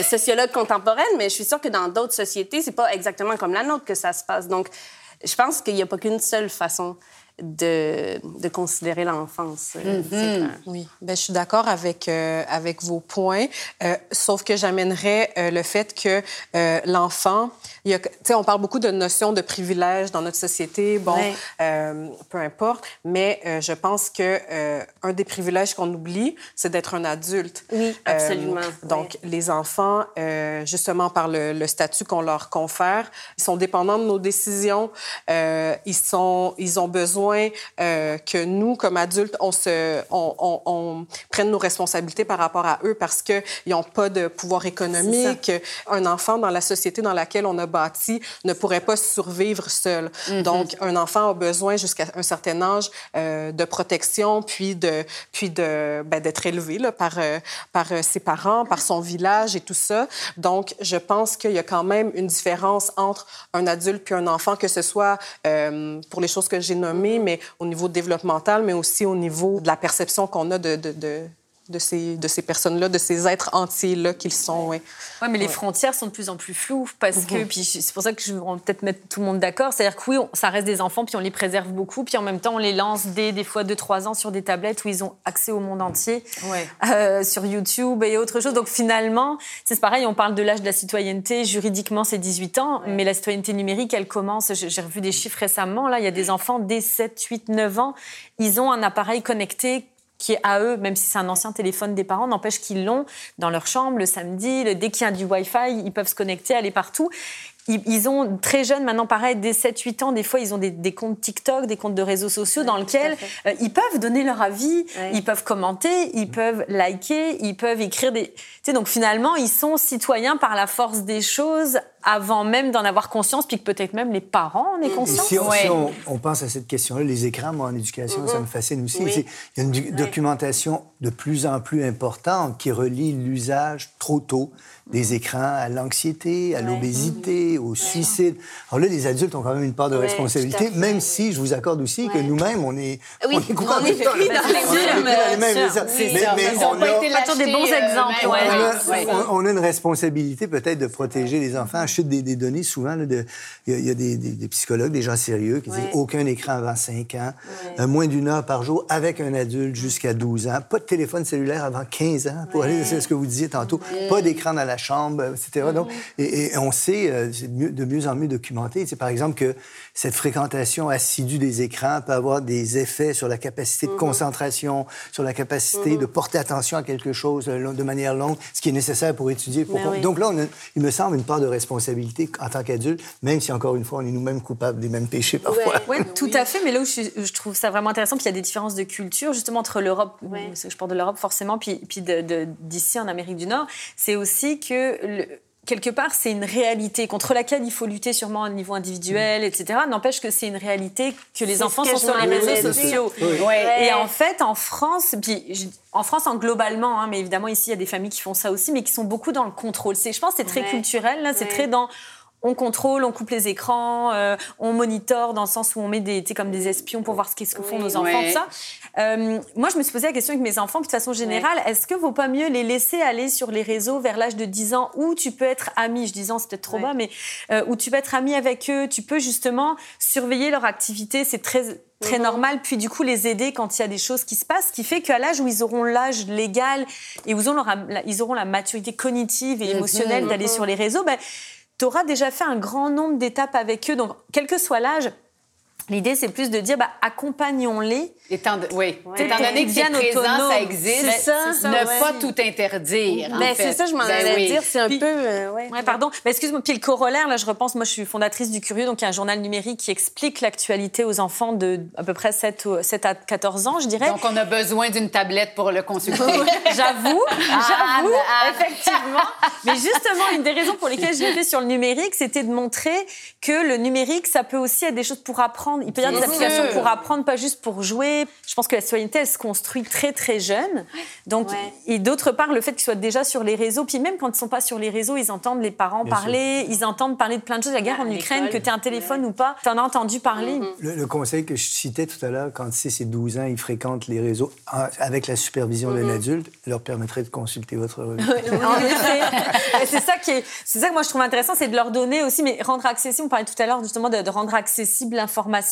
sociologue contemporaine, mais je suis sûre que dans d'autres sociétés, c'est pas exactement comme la nôtre que ça se passe. Donc, je pense qu'il n'y a pas qu'une seule façon de, de considérer l'enfance. Euh, mm-hmm. Oui, ben, je suis d'accord avec, euh, avec vos points, euh, sauf que j'amènerais le fait que l'enfant, on parle beaucoup de notion de privilège dans notre société, bon, peu importe, mais je pense que un des privilèges qu'on oublie, c'est d'être un adulte. Oui, absolument. donc, les enfants, justement par le, le statut qu'on leur confère, ils sont dépendants de nos décisions, ils, sont, ils ont besoin euh, que nous, comme adultes, on, se, on, on, prenne nos responsabilités par rapport à eux parce qu'ils n'ont pas de pouvoir économique. Un enfant dans la société dans laquelle on a bâti ne pourrait pas survivre seul. Mm-hmm. Donc, un enfant a besoin jusqu'à un certain âge euh, de protection, puis de puis de ben, d'être élevé là, par euh, par ses parents, par son village et tout ça. Donc, je pense qu'il y a quand même une différence entre un adulte puis un enfant, que ce soit pour les choses que j'ai nommées mais au niveau développemental, mais aussi au niveau de la perception qu'on a de, ces, de ces personnes-là, de ces êtres entiers-là qu'ils sont. Oui, ouais, mais les frontières sont de plus en plus floues parce que, mhm. puis c'est pour ça que je vais peut-être mettre tout le monde d'accord, c'est-à-dire que oui, ça reste des enfants, puis on les préserve beaucoup, puis en même temps, on les lance dès des fois 2-3 ans sur des tablettes où ils ont accès au monde entier, ouais. euh, sur YouTube et autre chose. Donc finalement, c'est pareil, on parle de l'âge de la citoyenneté, juridiquement c'est 18 ans, mais la citoyenneté numérique, elle commence, j'ai revu des chiffres récemment, là, il y a des enfants dès 7, 8, 9 ans, ils ont un appareil connecté qui est à eux, même si c'est un ancien téléphone des parents, n'empêche qu'ils l'ont dans leur chambre le samedi. Le, dès qu'il y a du Wi-Fi, ils peuvent se connecter, aller partout. Ils, ont très jeunes, maintenant pareil, dès 7-8 ans, des fois, ils ont des, comptes TikTok, des comptes de réseaux sociaux dans lesquels euh, ils peuvent donner leur avis, ils peuvent commenter, ils peuvent liker, ils peuvent écrire des... Tu sais, donc finalement, ils sont citoyens par la force des choses avant même d'en avoir conscience, puis que peut-être même les parents en aient conscience. Si, on, pense à cette question-là, les écrans, moi, en éducation, ça me fascine aussi. Il y a une documentation de plus en plus importante qui relie l'usage trop tôt des écrans à l'anxiété, à l'obésité, au suicide. Alors là, les adultes ont quand même une part de responsabilité, même si je vous accorde aussi que nous-mêmes, on est... Oui, on est, on est pris dans les mêmes. Mais, on a des bons exemples. On a une responsabilité peut-être de protéger les enfants des, données souvent. Il y a, des, psychologues, des gens sérieux qui disent aucun écran avant 5 ans, euh, moins d'une heure par jour avec un adulte jusqu'à 12 ans, pas de téléphone cellulaire avant 15 ans, pour aller, c'est ce que vous disiez tantôt, pas d'écran dans la chambre, etc. Donc, et, on sait, euh, c'est de mieux en mieux documenté, c'est par exemple que cette fréquentation assidue des écrans peut avoir des effets sur la capacité de mm-hmm. concentration, sur la capacité mm-hmm. de porter attention à quelque chose euh, de manière longue, ce qui est nécessaire pour étudier. Ben Donc là, on il me semble une part de responsabilité en tant qu'adulte, même si, encore une fois, on est nous-mêmes coupables des mêmes péchés parfois. Oui, ouais, tout à fait. Mais là où je, trouve ça vraiment intéressant, puis il y a des différences de culture, justement, entre l'Europe, je parle de l'Europe forcément, puis, puis d'ici en Amérique du Nord, c'est aussi que... Le, quelque part, c'est une réalité contre laquelle il faut lutter sûrement au niveau individuel, etc. N'empêche que c'est une réalité que les enfants sont sur les réseaux sociaux. Et en fait, en France, puis en France, en globalement, hein, mais évidemment ici, il y a des familles qui font ça aussi, mais qui sont beaucoup dans le contrôle. Je pense que c'est très culturel, là, c'est très dans on contrôle, on coupe les écrans, euh, on monitore dans le sens où on met des, comme des espions pour voir ce qu'est-ce que font nos enfants, tout ça. Euh, moi, je me suis posé la question avec mes enfants, de façon générale, est-ce que vaut pas mieux les laisser aller sur les réseaux vers l'âge de 10 ans où tu peux être ami, je dis c'est peut-être trop bas, mais euh, où tu peux être ami avec eux, tu peux justement surveiller leur activité, c'est très très mhm. normal, puis du coup les aider quand il y a des choses qui se passent, ce qui fait qu'à l'âge où ils auront l'âge légal et où ils auront, la, ils auront la maturité cognitive et émotionnelle d'aller sur les réseaux, ben, tu auras déjà fait un grand nombre d'étapes avec eux. Donc, quel que soit l'âge, L'idée, c'est plus de dire, bah, accompagnons-les. Étant, oui. Étant donné que c'est présent, ça existe, ça, ne pas tout interdire. Ben, c'est ça, je m'en ben allais dire. C'est un peu. Euh, ouais. pardon. Mais excuse-moi. Puis le corollaire, là, je repense. Moi, je suis fondatrice du Curieux, donc il y a un journal numérique qui explique l'actualité aux enfants de à peu près 7, 7 à 14 ans, je dirais. Donc, on a besoin d'une tablette pour le consulter. [LAUGHS] j'avoue, ah, j'avoue, effectivement. Mais justement, une des raisons pour lesquelles je fait sur le numérique, c'était de montrer que le numérique, ça peut aussi être des choses pour apprendre il peut y avoir des applications pour apprendre, pas juste pour jouer. Je pense que la citoyenneté, elle se construit très, très jeune. Donc, et d'autre part, le fait qu'ils soient déjà sur les réseaux, puis même quand ils ne sont pas sur les réseaux, ils entendent les parents parler, ils entendent parler de plein de choses. La guerre en Ukraine, que tu as un téléphone ou pas, tu en as entendu parler. Mm-hmm. le, conseil que je citais tout à l'heure, quand 6 et 12 ans, ils fréquentent les réseaux avec la supervision d'un mm-hmm. adulte, leur permettrait de consulter votre [LAUGHS] c'est ça qui est, c'est ça que moi je trouve intéressant, c'est de leur donner aussi, mais rendre accessible. On parlait tout à l'heure justement de, de rendre accessible l'information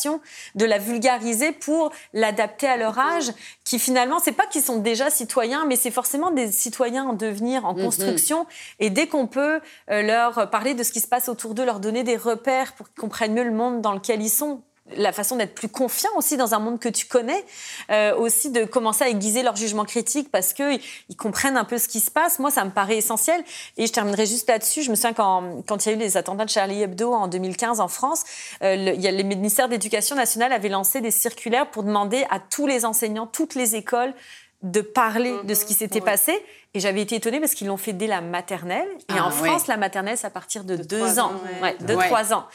de la vulgariser pour l'adapter à leur âge, qui finalement, c'est pas qu'ils sont déjà citoyens, mais c'est forcément des citoyens en devenir, en mm-hmm. construction. Et dès qu'on peut euh, leur parler de ce qui se passe autour d'eux, leur donner des repères pour qu'ils comprennent mieux le monde dans lequel ils sont, la façon d'être plus confiant aussi dans un monde que tu connais, euh, aussi de commencer à aiguiser leur jugement critique parce que ils comprennent un peu ce qui se passe. Moi, ça me paraît essentiel. Et je terminerai juste là-dessus. Je me souviens quand, quand il y a eu les attentats de Charlie Hebdo en 2015 en France, euh, le, il y a, les ministères d'éducation nationale avaient lancé des circulaires pour demander à tous les enseignants, toutes les écoles de parler de ce qui s'était passé. Et j'avais été étonnée parce qu'ils l'ont fait dès la maternelle. Et ah, en France, la maternelle, c'est à partir de, deux ans, de trois ans.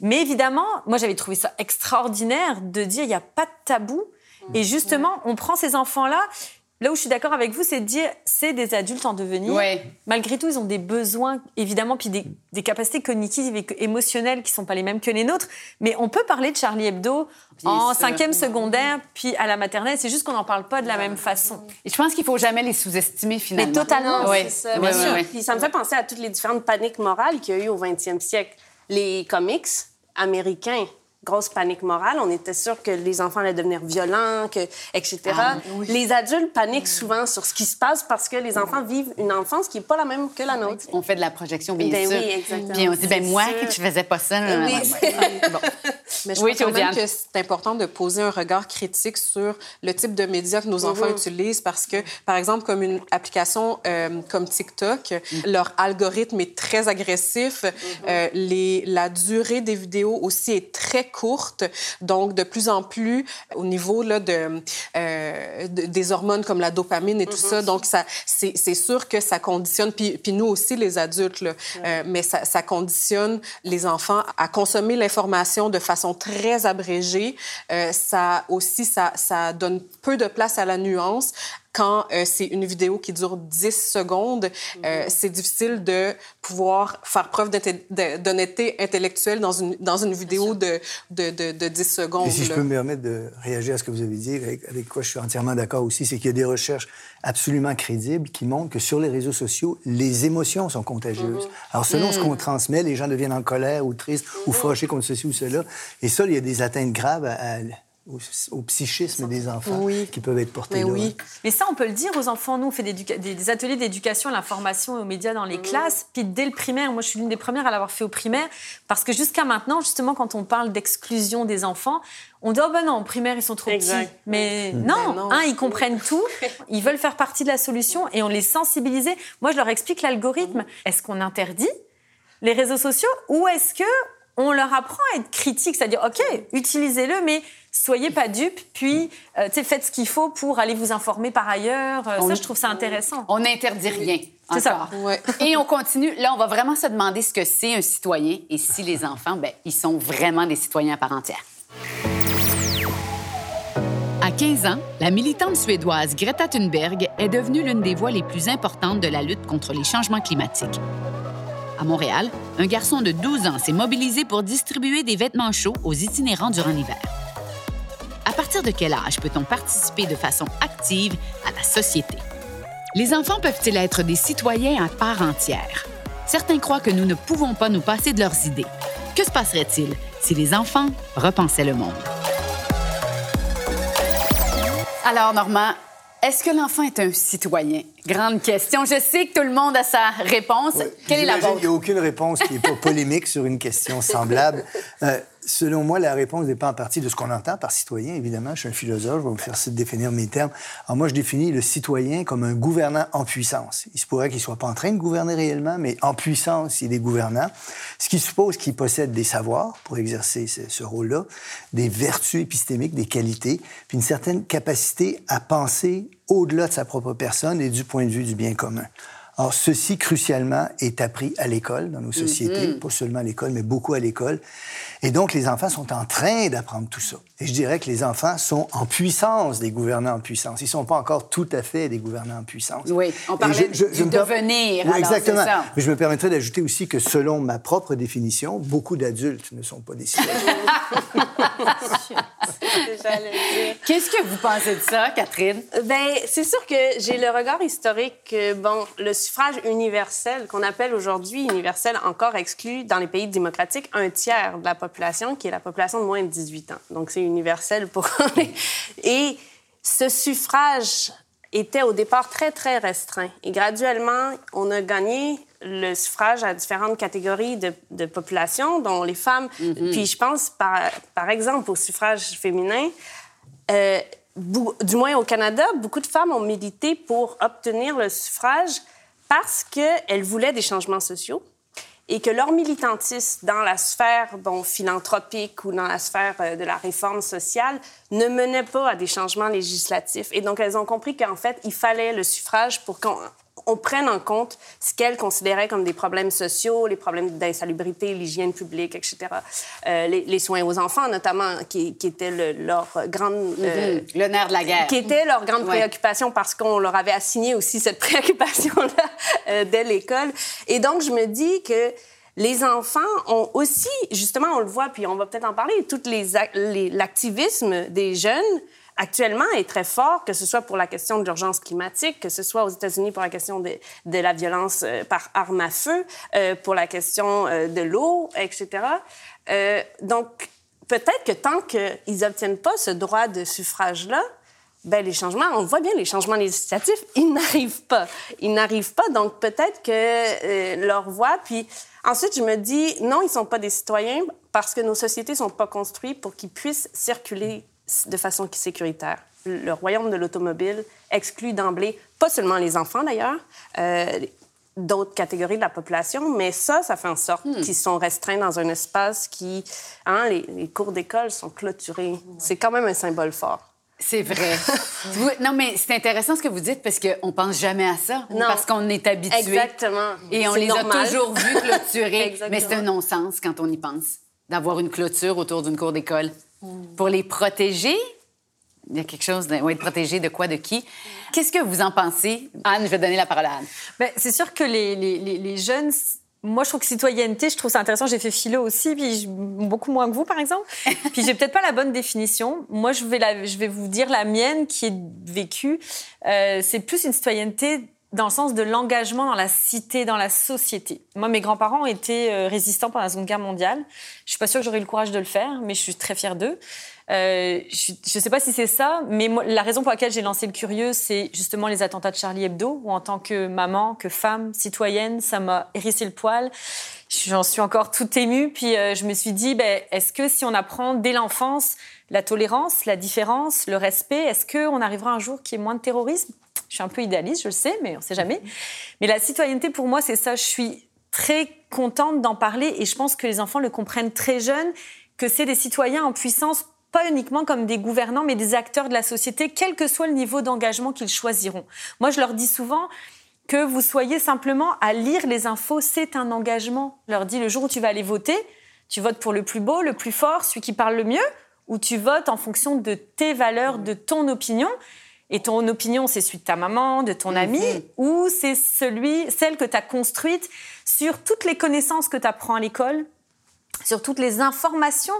Mais évidemment, moi, j'avais trouvé ça extraordinaire de dire il n'y a pas de tabou. Et justement, on prend ces enfants-là Là où je suis d'accord avec vous, c'est de dire c'est des adultes en devenir. Malgré tout, ils ont des besoins, évidemment, puis des, capacités cognitives et émotionnelles qui sont pas les mêmes que les nôtres. Mais on peut parler de Charlie Hebdo en cinquième secondaire, puis à la maternelle. C'est juste qu'on n'en parle pas de la même façon. Et je pense qu'il faut jamais les sous-estimer finalement. Mais totalement. Oui, ça. Bien sûr. Puis ça me fait penser à toutes les différentes paniques morales qu'il y a eu au 20e siècle. Les comics américains grosse panique morale. On était sûr que les enfants allaient devenir violents, que, etc. Ah, les adultes paniquent souvent sur ce qui se passe parce que les enfants vivent une enfance qui n'est pas la même que la nôtre. On fait de la projection, bien ben sûr. Oui, exactement. Puis on dit, ben moi, que tu faisais pas ça. Oui. [LAUGHS] bon. [LAUGHS] Mais je oui, pense quand même que c'est important de poser un regard critique sur le type de médias que nos enfants utilisent parce que, par exemple, comme une application euh, comme TikTok, mm. leur algorithme est très agressif. Mm-hmm. Euh, les, la durée des vidéos aussi est très courte. Donc, de plus en plus, au niveau là, de, euh, des hormones comme la dopamine et tout ça, mm-hmm. donc ça, c'est sûr que ça conditionne, puis, puis nous aussi, les adultes, là, euh, mais ça, ça conditionne les enfants à consommer l'information de façon très abrégée. Euh, ça aussi, ça, ça donne peu de place à la nuance, quand euh, c'est une vidéo qui dure 10 secondes, euh, mhm. c'est difficile de pouvoir faire preuve d'honnêteté intellectuelle dans une, dans une vidéo de, de, de, 10 secondes. Et si je peux me permettre de réagir à ce que vous avez dit, avec, quoi je suis entièrement d'accord aussi, c'est qu'il y a des recherches absolument crédibles qui montrent que sur les réseaux sociaux, les émotions sont contagieuses. Mhm. Alors, selon ce qu'on mhm. transmet, les gens deviennent en colère ou tristes ou fâchés contre ceci ou cela. Et ça, il y a des atteintes graves à au, psychisme des enfants qui peuvent être portés Mais. Oui. Mais ça, on peut le dire aux enfants. Nous, on fait des, ateliers d'éducation à l'information et aux médias dans les classes. Puis dès le primaire, moi, je suis l'une des premières à l'avoir fait au primaire. Parce que jusqu'à maintenant, justement, quand on parle d'exclusion des enfants, on dit, oh ben non, au primaire, ils sont trop petits. Mais non, non. Hein, ils comprennent tout. [LAUGHS] Ils veulent faire partie de la solution et on les sensibilise. Moi, je leur explique l'algorithme. Est-ce qu'on interdit les réseaux sociaux ou est-ce que on leur apprend à être critique, c'est-à-dire, OK, utilisez-le, mais soyez pas dupes, puis euh, faites ce qu'il faut pour aller vous informer par ailleurs. Euh, ça, je trouve ça intéressant. On n'interdit rien. C'est ça. [LAUGHS] Et on continue. Là, on va vraiment se demander ce que c'est un citoyen et si les enfants, ben, ils sont vraiment des citoyens à part entière. À 15 ans, la militante suédoise Greta Thunberg est devenue l'une des voix les plus importantes de la lutte contre les changements climatiques. À Montréal, un garçon de 12 ans s'est mobilisé pour distribuer des vêtements chauds aux itinérants durant l'hiver. À partir de quel âge peut-on participer de façon active à la société? Les enfants peuvent-ils être des citoyens à part entière? Certains croient que nous ne pouvons pas nous passer de leurs idées. Que se passerait-il si les enfants repensaient le monde? Alors, Normand, est-ce que l'enfant est un citoyen? Grande question. Je sais que tout le monde a sa réponse. Quelle est la vôtre? Il n'y a aucune réponse qui n'est pas polémique sur une question semblable. [LAUGHS] Euh, selon moi, la réponse dépend en partie de ce qu'on entend par citoyen. Évidemment, je suis un philosophe, je vais me faire définir mes termes. Alors moi, je définis le citoyen comme un gouvernant en puissance. Il se pourrait qu'il soit pas en train de gouverner réellement, mais en puissance, il est gouvernant. Ce qui suppose qu'il possède des savoirs pour exercer ce, ce rôle-là, des vertus épistémiques, des qualités, puis une certaine capacité à penser au-delà de sa propre personne et du point de vue du bien commun. Alors, ceci, crucialement, est appris à l'école, dans nos sociétés, Mhm. pas seulement à l'école, mais beaucoup à l'école. Et donc, les enfants sont en train d'apprendre tout ça. Et je dirais que les enfants sont en puissance des gouvernants en puissance. Ils ne sont pas encore tout à fait des gouvernants en puissance. Oui, on parlait du me per- devenir, Oui, exactement. ça. Mais je me permettrais d'ajouter aussi que selon ma propre définition, beaucoup d'adultes ne sont pas des citoyens. [LAUGHS] [LAUGHS] Qu'est-ce que vous pensez de ça, Catherine? Ben, c'est sûr que j'ai le regard historique que, bon, le suffrage universel, qu'on appelle aujourd'hui universel, encore exclut dans les pays démocratiques un tiers de la population, qui est la population de moins de 18 ans. Donc, c'est universel pour... [LAUGHS] Et ce suffrage était au départ très, très restreint. Et graduellement, on a gagné le suffrage à différentes catégories de, de population, dont les femmes. Puis je pense, par, par exemple, au suffrage féminin, euh, du moins au Canada, beaucoup de femmes ont milité pour obtenir le suffrage parce qu'elles voulaient des changements sociaux et que leur militantisme dans la sphère bon, philanthropique ou dans la sphère euh, de la réforme sociale ne menait pas à des changements législatifs. Et donc, elles ont compris qu'en fait, il fallait le suffrage pour qu'on on prenne en compte ce qu'elles considéraient comme des problèmes sociaux, les problèmes d'insalubrité, l'hygiène publique, etc. Euh, les, les soins aux enfants, notamment, qui, qui étaient le- leur grande... euh, Le nerf de la guerre. qui était leur grande Ouais. préoccupation parce qu'on leur avait assigné aussi cette [LAUGHS] préoccupation-là euh, dès l'école. Et donc, je me dis que les enfants ont aussi, justement, on le voit, puis on va peut-être en parler, tout les, ac- les- l'activisme des jeunes actuellement est très fort, que ce soit pour la question de l'urgence climatique, que ce soit aux États-Unis pour la question de, la violence euh, par arme à feu, euh, pour la question euh, de l'eau, etc. Donc, peut-être que tant qu'ils n'obtiennent pas ce droit de suffrage-là, ben, les changements, on voit bien, les changements législatifs, ils n'arrivent pas. Ils n'arrivent pas, donc peut-être que leur voix, puis ensuite, je me dis, non, ils sont pas des citoyens parce que nos sociétés sont pas construites pour qu'ils puissent circuler de façon sécuritaire. Le royaume de l'automobile exclut d'emblée, pas seulement les enfants d'ailleurs, euh, d'autres catégories de la population, mais ça, ça fait en sorte qu'ils sont restreints dans un espace qui... Hein, les, les cours d'école sont clôturés. C'est quand même un symbole fort. C'est vrai. [LAUGHS] Vous- non, mais c'est intéressant ce que vous dites parce qu'on pense jamais à ça. Non. Parce qu'on est habitué. Exactement. Et on les normal. a toujours vus clôturés. [LAUGHS] Mais c'est un non-sens quand on y pense, d'avoir une clôture autour d'une cour d'école. Pour les protéger, il y a quelque chose de... Oui, de protéger de quoi, de qui? Qu'est-ce que vous en pensez? Anne, je vais donner la parole à Anne. Ben, c'est sûr que les, les, les, les jeunes, moi, je trouve que citoyenneté, je trouve ça intéressant. J'ai fait philo aussi, puis je- beaucoup moins que vous, par exemple. [LAUGHS] puis j'ai peut-être pas la bonne définition. Moi, je vais, la, je vais vous dire la mienne qui est vécue. Euh, c'est plus une citoyenneté dans le sens de l'engagement dans la cité, dans la société. Moi, mes grands-parents étaient euh, résistants pendant la Seconde Guerre mondiale. Je suis pas sûre que j'aurais le courage de le faire, mais je suis très fière d'eux. Euh, je ne sais pas si c'est ça, mais la raison pour laquelle j'ai lancé le curieux, c'est justement les attentats de Charlie Hebdo, où en tant que maman, que femme, citoyenne, ça m'a hérissé le poil. J'en suis encore toute émue. Puis euh, je me suis dit, ben, est-ce que si on apprend dès l'enfance la tolérance, la différence, le respect, est-ce qu'on arrivera un jour qu'il y ait moins de terrorisme? Je suis un peu idéaliste, je le sais, mais on ne sait jamais. Mais la citoyenneté, pour moi, c'est ça. Je suis très contente d'en parler et je pense que les enfants le comprennent très jeunes, que c'est des citoyens en puissance pas uniquement comme des gouvernants, mais des acteurs de la société, quel que soit le niveau d'engagement qu'ils choisiront. Moi, je leur dis souvent que vous soyez simplement à lire les infos, c'est un engagement. Je leur dis, le jour où tu vas aller voter, tu votes pour le plus beau, le plus fort, celui qui parle le mieux, ou tu votes en fonction de tes valeurs, de ton opinion. Et ton opinion, c'est celui de ta maman, de ton ami, ou c'est celui, celle que tu as construite sur toutes les connaissances que tu apprends à l'école, sur toutes les informations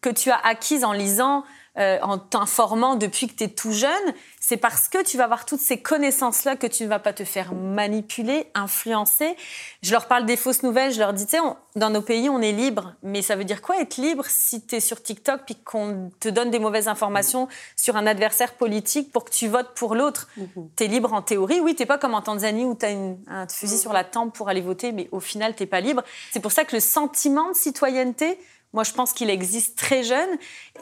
que tu as acquises en lisant, euh, en t'informant depuis que tu es tout jeune, c'est parce que tu vas avoir toutes ces connaissances-là que tu ne vas pas te faire manipuler, influencer. Je leur parle des fausses nouvelles, je leur dis, tu sais, dans nos pays, on est libre. Mais ça veut dire quoi être libre si tu es sur TikTok puis qu'on te donne des mauvaises informations sur un adversaire politique pour que tu votes pour l'autre? Tu es libre en théorie? Oui, tu pas comme en Tanzanie où tu as un fusil sur la tempe pour aller voter, mais au final, tu pas libre. C'est pour ça que le sentiment de citoyenneté, Moi, je pense qu'il existe très jeune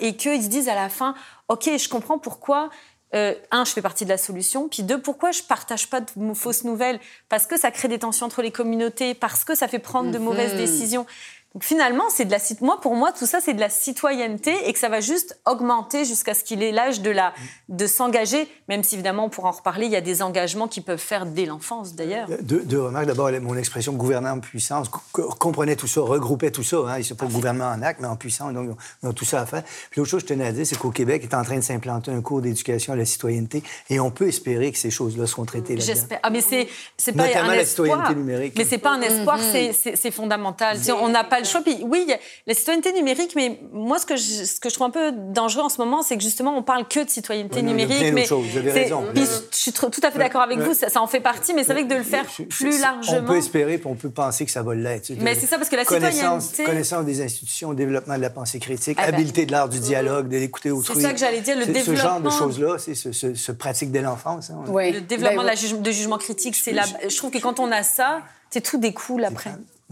et qu'ils se disent à la fin, OK, je comprends pourquoi euh, un, je fais partie de la solution. Puis deux, pourquoi je partage pas de fausses nouvelles? Parce que ça crée des tensions entre les communautés, parce que ça fait prendre de mauvaises mhm. décisions. Donc finalement, c'est de la moi pour moi tout ça c'est de la citoyenneté et que ça va juste augmenter jusqu'à ce qu'il ait l'âge de la de s'engager, même si évidemment on pourra en reparler, il y a des engagements qui peuvent faire dès l'enfance d'ailleurs. Deux, remarques. D'abord, mon expression gouvernement en puissance comprenait tout ça, regroupait tout ça. Hein. Il ne pas gouvernement en acte, mais en puissance. Donc, on a tout ça à faire. Puis l'autre chose que je tenais à dire, c'est qu'au Québec est en train de s'implanter un cours d'éducation à la citoyenneté et on peut espérer que ces choses-là seront traitées là-dedans. J'espère. Ah, mais c'est c'est pas Notamment un la citoyenneté numérique. Mais c'est pas un espoir, mm-hmm. c'est fondamental. Si on n'a pas oui, la citoyenneté numérique, mais moi, ce que, je, ce que je trouve un peu dangereux en ce moment, c'est que justement, on parle que de citoyenneté numérique. mais vous avez raison. je suis tout à fait d'accord avec vous, ça, en fait partie, mais c'est vrai que de le faire plus largement. On peut espérer, puis on peut penser que ça va l'être. Mais c'est ça, parce que la connaissance, citoyenneté. Connaissance des institutions, développement de la pensée critique, ah ben, habileté de l'art du dialogue, de l'écouter autrui. C'est ça que j'allais dire, le développement. Ce genre de choses-là, c'est ce, pratique dès l'enfance. Hein. Le développement ben, de, jugement critique, c'est la... je trouve que quand on a ça, c'est tout découle après.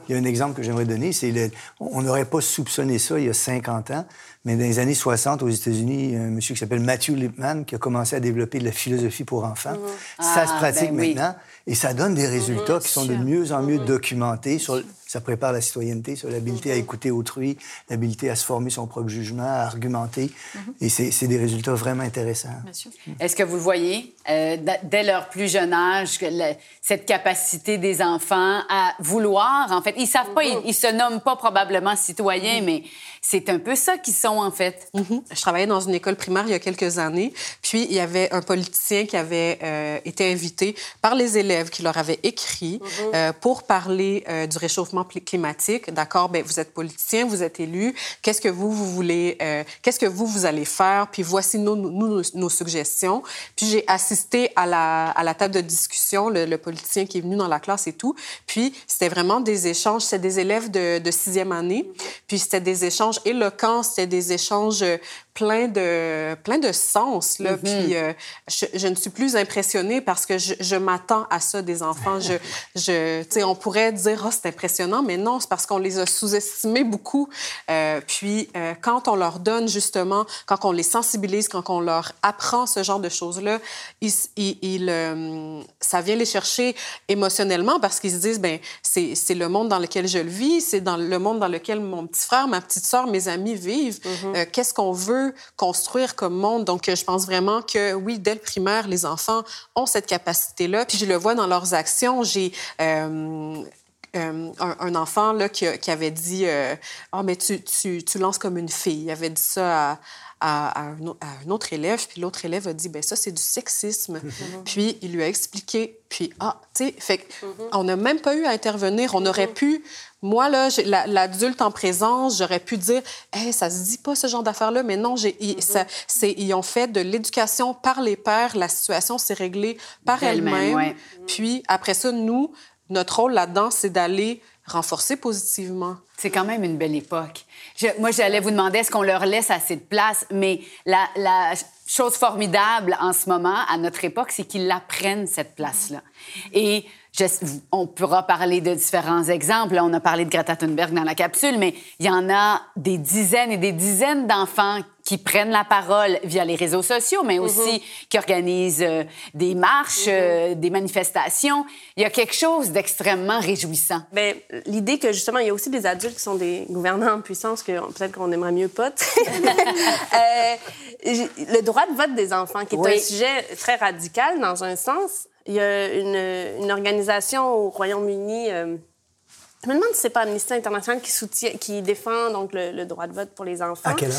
Il y a un exemple que j'aimerais donner, c'est on n'aurait pas soupçonné ça il y a 50 ans, mais dans les années 60 aux États-Unis, un monsieur qui s'appelle Matthew Lipman qui a commencé à développer de la philosophie pour enfants. ça se ah, pratique ben maintenant et ça donne des résultats qui sont de mieux en mieux documentés sur ça prépare la citoyenneté sur l'habilité à écouter autrui, l'habilité à se former son propre jugement, à argumenter. Et c'est des résultats vraiment intéressants. Est-ce que vous le voyez, euh, dès leur plus jeune âge, que cette capacité des enfants à vouloir, en fait, ils savent pas, ils, se nomment pas probablement citoyens, mais c'est un peu ça qu'ils sont, en fait. Je travaillais dans une école primaire il y a quelques années, puis il y avait un politicien qui avait euh, été invité par les élèves qui leur avaient écrit euh, pour parler du réchauffement climatique. D'accord, ben vous êtes politicien, vous êtes élu. Qu'est-ce que vous, vous voulez, euh, qu'est-ce que vous, vous allez faire? Puis voici nos, nos, suggestions. Puis j'ai assisté à la, à la table de discussion, le, politicien qui est venu dans la classe et tout. Puis c'était vraiment des échanges. C'était des élèves de, de sixième année. Puis c'était des échanges éloquents, c'était des échanges plein de, plein de sens. Là. Mm-hmm. Puis euh, je, je, ne suis plus impressionnée parce que je, je m'attends à ça des enfants. Je, [LAUGHS] je, on pourrait dire, oh, c'est impressionnant, mais non, c'est parce qu'on les a sous-estimés beaucoup. Euh, puis euh, quand on leur donne justement, quand on les sensibilise, quand on leur apprend ce genre de choses-là, ils, ils, ça vient les chercher émotionnellement parce qu'ils se disent, ben c'est le monde dans lequel je le vis, c'est dans le monde dans lequel mon petit frère, ma petite soeur, mes amis vivent. Euh, qu'est-ce qu'on veut construire comme monde. Donc, je pense vraiment que, oui, dès le primaire, les enfants ont cette capacité-là. Puis je le vois dans leurs actions. J'ai... Euh, euh, un, enfant là, qui, qui avait dit Oh, mais tu, tu, tu, lances comme une fille. Il avait dit ça à, à, un, autre élève, puis l'autre élève a dit ben ça, c'est du sexisme. Mhm. Puis il lui a expliqué, puis ah, tu sais, fait mhm. on n'a même pas eu à intervenir. On aurait mhm. pu moi, là, l'adulte en présence, j'aurais pu dire, hey, ça se dit pas ce genre d'affaires-là, mais non, j'ai, ils, ils ont fait de l'éducation par les pères, la situation s'est réglée par elle-même. Puis après ça, nous, notre rôle là-dedans, c'est d'aller renforcer positivement. C'est quand même une belle époque. moi, j'allais vous demander, est-ce qu'on leur laisse assez de place? Mais la, la chose formidable en ce moment, à notre époque, c'est qu'ils la prennent, cette place-là. Et on pourra parler de différents exemples. On a parlé de Greta Thunberg dans la capsule, mais il y en a des dizaines et des dizaines d'enfants qui prennent la parole via les réseaux sociaux, mais aussi mhm. qui organisent euh, des marches, mhm. euh, des manifestations. Il y a quelque chose d'extrêmement réjouissant. Mais l'idée que justement, il y a aussi des adultes qui sont des gouvernants en puissance que peut-être qu'on aimerait mieux pas. [LAUGHS] euh, le droit de vote des enfants, qui est un sujet très radical dans un sens, il y a une, une organisation au Royaume-Uni. Euh, je me demande si c'est pas Amnesty International qui soutient, qui défend donc le, droit de vote pour les enfants. À quel âge?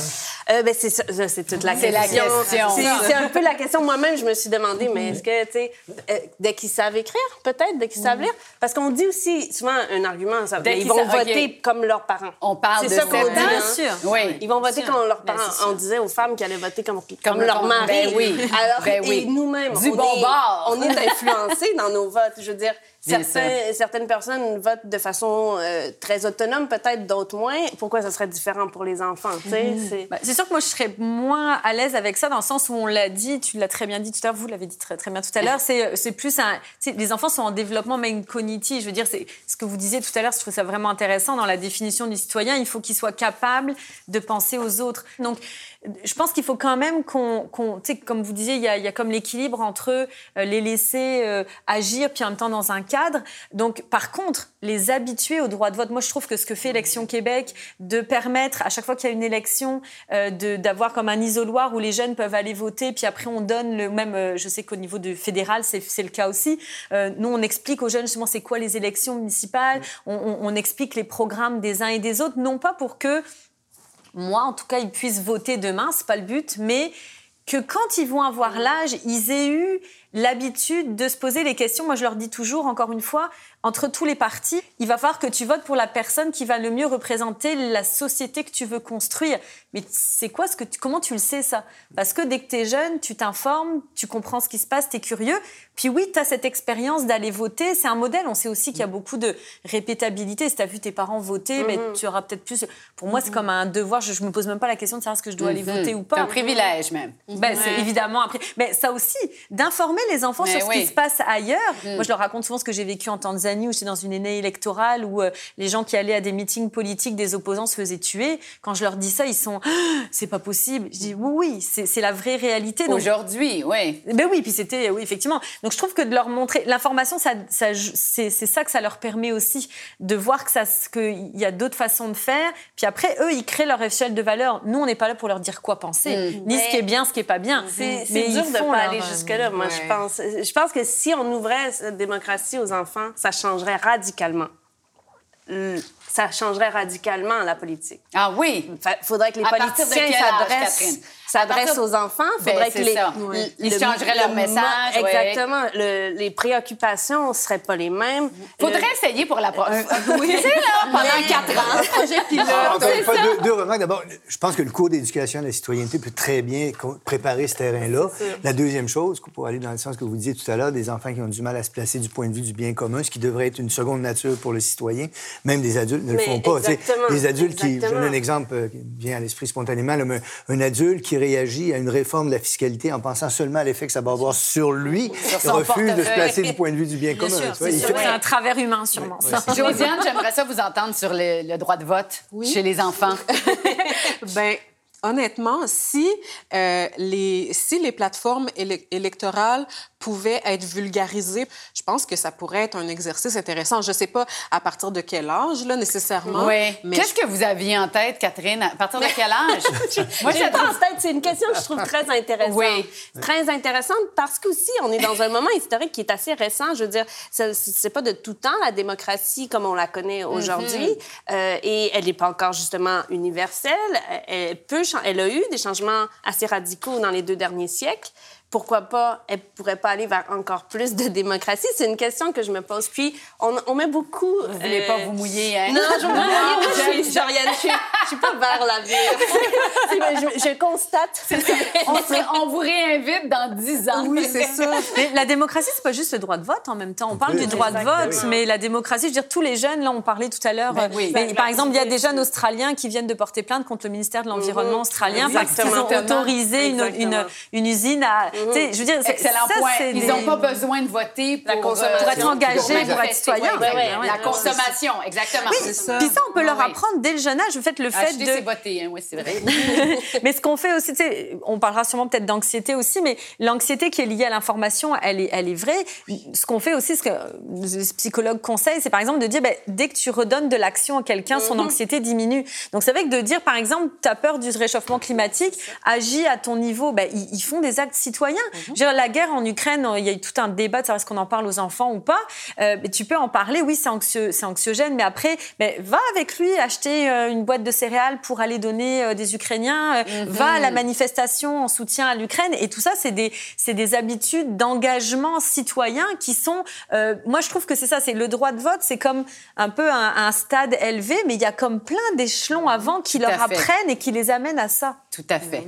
Euh, ben c'est c'est toute la question. C'est un peu la question. Moi-même, je me suis demandé, mais est-ce que tu sais, euh, dès qu'ils savent écrire, peut-être, dès qu'ils savent lire, parce qu'on dit aussi souvent un argument, ça, ils, vont voter comme leurs parents. On parle de ça qu'on dit. Bien sûr. Oui. Ils vont voter comme leurs ben, parents. on disait aux femmes qu'elles allaient voter comme, comme, leur mari. Ben oui. Alors, ben et nous-mêmes, du bon bord. On est influencés dans nos votes. Je veux dire. Certains, certaines personnes votent de façon euh, très autonome, peut-être d'autres moins. Pourquoi ça serait différent pour les enfants? Mm-hmm. C'est c'est sûr que moi, je serais moins à l'aise avec ça dans le sens où on l'a dit, tu l'as très bien dit tout à l'heure, vous l'avez dit très, très bien tout à l'heure, c'est, c'est plus un. Les enfants sont en développement même cognitif. Je veux dire, c'est ce que vous disiez tout à l'heure, je trouve ça vraiment intéressant dans la définition du citoyen. Il faut qu'il soit capable de penser aux autres. Donc, je pense qu'il faut quand même qu'on, tu sais, comme vous disiez, il y a, il y a comme l'équilibre entre euh, les laisser euh, agir, puis en même temps dans un cadre. Donc, par contre, les habituer au droit de vote. Moi, je trouve que ce que fait Élection Québec, de permettre à chaque fois qu'il y a une élection, euh, d'avoir comme un isoloir où les jeunes peuvent aller voter, puis après on donne le même. Euh, je sais qu'au niveau du fédéral, c'est le cas aussi. Euh, nous, on explique aux jeunes justement c'est quoi les élections municipales. On, on, on explique les programmes des uns et des autres, non pas pour que moi, en tout cas, ils puissent voter demain, c'est pas le but, mais que quand ils vont avoir l'âge, ils aient eu l'habitude de se poser les questions. Moi, je leur dis toujours, encore une fois, entre tous les partis, il va falloir que tu votes pour la personne qui va le mieux représenter la société que tu veux construire. Mais c'est quoi ce que tu, comment tu le sais ça? Parce que dès que tu es jeune, tu t'informes, tu comprends ce qui se passe, tu es curieux. Puis oui, tu as cette expérience d'aller voter, c'est un modèle. On sait aussi qu'il y a beaucoup de répétabilité. Si tu as vu tes parents voter, mais mm-hmm. tu auras peut-être plus Pour moi, c'est mm-hmm. comme un devoir, je, ne me pose même pas la question de savoir ce que je dois aller mm-hmm. voter ou pas. C'est un privilège même. Ben, c'est évidemment un Mais ça aussi d'informer les enfants sur ce qui se passe ailleurs. Mm. Moi, je leur raconte souvent ce que j'ai vécu en Tanzanie où j'étais dans une année électorale où euh, les gens qui allaient à des meetings politiques des opposants se faisaient tuer. Quand je leur dis ça, ils sont [GASPS] ah, c'est pas possible. Je dis oui, oui, c'est la vraie réalité. Aujourd'hui, oui. Ben oui, puis c'était oui effectivement. Donc je trouve que de leur montrer l'information, ça, ça c'est ça que ça leur permet aussi de voir que qu'il y a d'autres façons de faire. Puis après, eux, ils créent leur échelle de valeur. Nous, on n'est pas là pour leur dire quoi penser, mm. ni ce qui est bien, ce qui est pas bien. C'est dur de pas aller jusque là. Moi, je Je pense que si on ouvrait cette démocratie aux enfants, ça changerait radicalement ça changerait radicalement la politique. Ah oui. Il faudrait que les politiciens s'adressent s'adresse aux enfants. Il faudrait ben, que les, ça. Ils changeraient leur message. Exactement. les préoccupations ne seraient pas les mêmes. Il faudrait essayer pour la prochaine. oui. Tu sais, là, pendant quatre ans, projet [LAUGHS] pilote. Encore deux, deux, remarques. D'abord, je pense que le cours d'éducation à la citoyenneté peut très bien préparer ce terrain-là. La deuxième chose, pour aller dans le sens que vous disiez tout à l'heure, des enfants qui ont du mal à se placer du point de vue du bien commun, ce qui devrait être une seconde nature pour le citoyen, même des adultes ne le font pas. Les adultes qui, je donne un exemple euh, qui vient à l'esprit spontanément, un adulte qui réagit à une réforme de la fiscalité en pensant seulement à l'effet que ça va avoir sur lui, sur refuse de se placer du point de vue du bien commun. C'est un travers humain, sûrement. Josiane, j'aimerais ça vous entendre sur le, droit de vote chez les enfants. [LAUGHS] ben, honnêtement, si, euh, les, si les plateformes électorales pouvaient être vulgarisées, je pense que ça pourrait être un exercice intéressant. Je ne sais pas à partir de quel âge, là, nécessairement. Oui. Qu'est-ce que vous aviez en tête, Catherine? À partir de quel âge? [LAUGHS] Moi, j'ai pas en tête. C'est une question que je trouve très intéressante. Oui. Très intéressante parce qu'aussi, on est dans un moment historique qui est assez récent. Je veux dire, c'est pas de tout temps la démocratie comme on la connaît aujourd'hui. Mm-hmm. euh, et elle n'est pas encore, justement, universelle. Elle peut elle a eu des changements assez radicaux dans les deux derniers siècles pourquoi pas, elle pourrait pas aller vers encore plus de démocratie? C'est une question que je me pose. Puis, on, on met beaucoup... Vous voulez pas euh, vous mouiller, hein? Non, je me mouiller. je suis historienne. Je, je suis pas vers l'avenir. [LAUGHS] je, je constate. On, on, vous réinvite dans dix ans. Oui, c'est ça. Mais la démocratie, c'est pas juste le droit de vote en même temps. On parle du droit de vote, mais la démocratie, je veux dire, tous les jeunes, là, on parlait tout à l'heure. Ben oui. mais, par exemple, il y a des jeunes Australiens qui viennent de porter plainte contre le ministère de l'Environnement mhm. australien parce qu'ils ont autorisé une, une, une, usine à... Je veux dire, excellent point. Ils n'ont pas besoin de voter pour, pour être engagés, pour, être citoyens. la consommation, exactement. Puis ça, on peut leur apprendre dès le jeune âge, le fait, le fait de... c'est voter, hein, oui, c'est vrai. [LAUGHS] mais ce qu'on fait aussi, on parlera sûrement peut-être d'anxiété aussi, mais l'anxiété qui est liée à l'information, elle est, elle est vraie. Ce qu'on fait aussi, ce que les psychologues conseillent, c'est par exemple de dire, ben, dès que tu redonnes de l'action à quelqu'un, son mhm. anxiété diminue. Donc c'est vrai que de dire, par exemple, tu as peur du réchauffement climatique, agis à ton niveau, ben, ils, font des actes citoyens. Mhm. La guerre en Ukraine, il y a eu tout un débat de savoir est-ce qu'on en parle aux enfants ou pas. Euh, mais tu peux en parler, oui, c'est anxieux, anxiogène, mais après, mais va avec lui acheter euh, une boîte de céréales pour aller donner euh, des Ukrainiens, mhm. va à la manifestation en soutien à l'Ukraine. Et tout ça, c'est des, c'est des habitudes d'engagement citoyen qui sont, moi je trouve que c'est ça, c'est le droit de vote, c'est comme un peu un, stade élevé, mais il y a comme plein d'échelons avant qui leur apprennent et qui les amènent à ça. Tout à fait.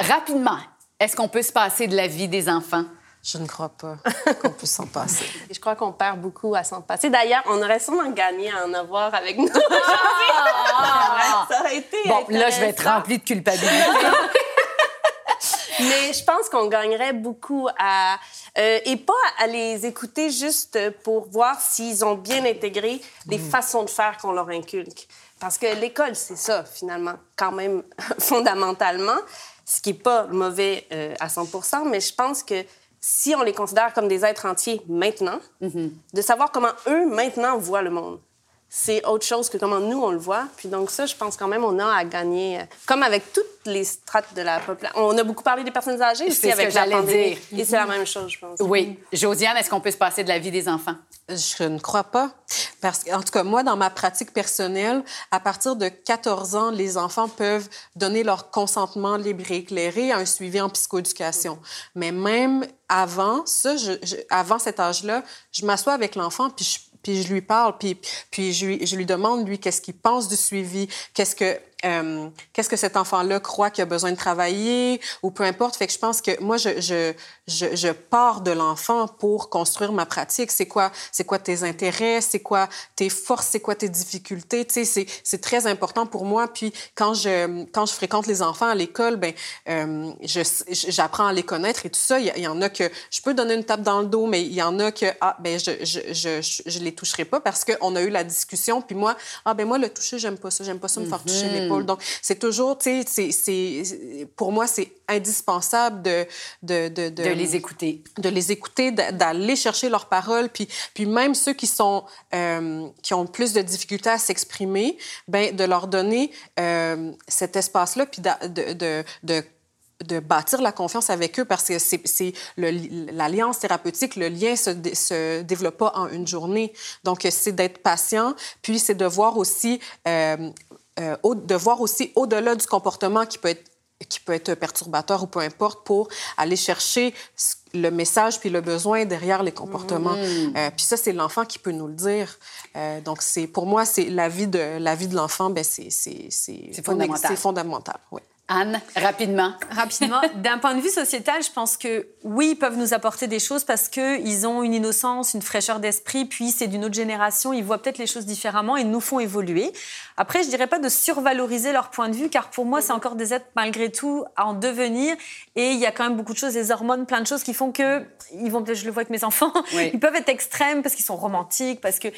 Rapidement, est-ce qu'on peut se passer de la vie des enfants? Je ne crois pas [LAUGHS] qu'on puisse s'en passer. [LAUGHS] Je crois qu'on perd beaucoup à s'en passer. D'ailleurs, on aurait sûrement gagné à en avoir avec nous. Ah! [LAUGHS] Ça aurait été Bon, là, je vais être remplie de culpabilité. Mais je pense qu'on gagnerait beaucoup à... euh, et pas à les écouter juste pour voir s'ils ont bien intégré les façons de faire qu'on leur inculque. Parce que l'école, c'est ça, finalement, quand même, fondamentalement, ce qui n'est pas mauvais euh, à 100% mais je pense que si on les considère comme des êtres entiers maintenant, de savoir comment eux, maintenant, voient le monde c'est autre chose que comment nous, on le voit. Puis donc ça, je pense quand même on a à gagner, euh, comme avec toutes les strates de la population. On a beaucoup parlé des personnes âgées C'est aussi ce que avec la j'allais pandémie. dire. Et c'est la même chose, je pense. Oui. Josiane, est-ce qu'on peut se passer de la vie des enfants? Je ne crois pas. Parce qu'en tout cas, moi, dans ma pratique personnelle, à partir de 14 ans, les enfants peuvent donner leur consentement libre et éclairé à un suivi en psychoéducation. Mais même avant ça, je- je- avant cet âge-là, je m'assois avec l'enfant puis je, puis je lui parle, puis, je, lui, je lui demande, lui, qu'est-ce qu'il pense du suivi, qu'est-ce que, euh, qu'est-ce que cet enfant-là croit qu'il a besoin de travailler, ou peu importe. Fait que je pense que moi, je, pars de l'enfant pour construire ma pratique. C'est quoi, c'est quoi tes intérêts, c'est quoi tes forces, c'est quoi tes difficultés? Tu sais, c'est, très important pour moi. Puis quand je, quand je fréquente les enfants à l'école, ben, euh, j'apprends à les connaître et tout ça. Il y, en a que je peux donner une tape dans le dos, mais il y en a que, ah, ben, je, je, je, les toucherai pas parce qu'on a eu la discussion. Puis moi, ah, ben, moi, le toucher, j'aime pas ça. J'aime pas ça me faire toucher l'épaule. Donc, c'est toujours, tu sais, pour moi, c'est indispensable de, de, de, De les écouter. de les écouter, d'a- d'aller chercher leurs paroles, puis, puis même ceux qui sont euh, qui ont plus de difficultés à s'exprimer, ben de leur donner euh, cet espace-là, puis de, de, de de bâtir la confiance avec eux parce que c'est l'alliance thérapeutique, le lien se, se développe pas en une journée. Donc, c'est d'être patient, puis c'est de voir aussi, euh, euh, de voir aussi au-delà du comportement qui peut être qui peut être perturbateur ou peu importe, pour aller chercher le message puis le besoin derrière les comportements. Euh, puis ça, c'est l'enfant qui peut nous le dire. Euh, donc, c'est pour moi, c'est la vie de la vie de l'enfant, ben c'est C'est fondamental. C'est fondamental, oui. Anne, rapidement. Rapidement, [LAUGHS] d'un point de vue sociétal, je pense que oui, ils peuvent nous apporter des choses parce qu'ils ont une innocence, une fraîcheur d'esprit, puis c'est d'une autre génération, ils voient peut-être les choses différemment et nous font évoluer. Après, je dirais pas de survaloriser leur point de vue, car pour moi, c'est encore des êtres malgré tout à en devenir. Et il y a quand même beaucoup de choses, des hormones, plein de choses qui font que ils vont, je le vois avec mes enfants, [LAUGHS] Oui. ils peuvent être extrêmes parce qu'ils sont romantiques, parce que.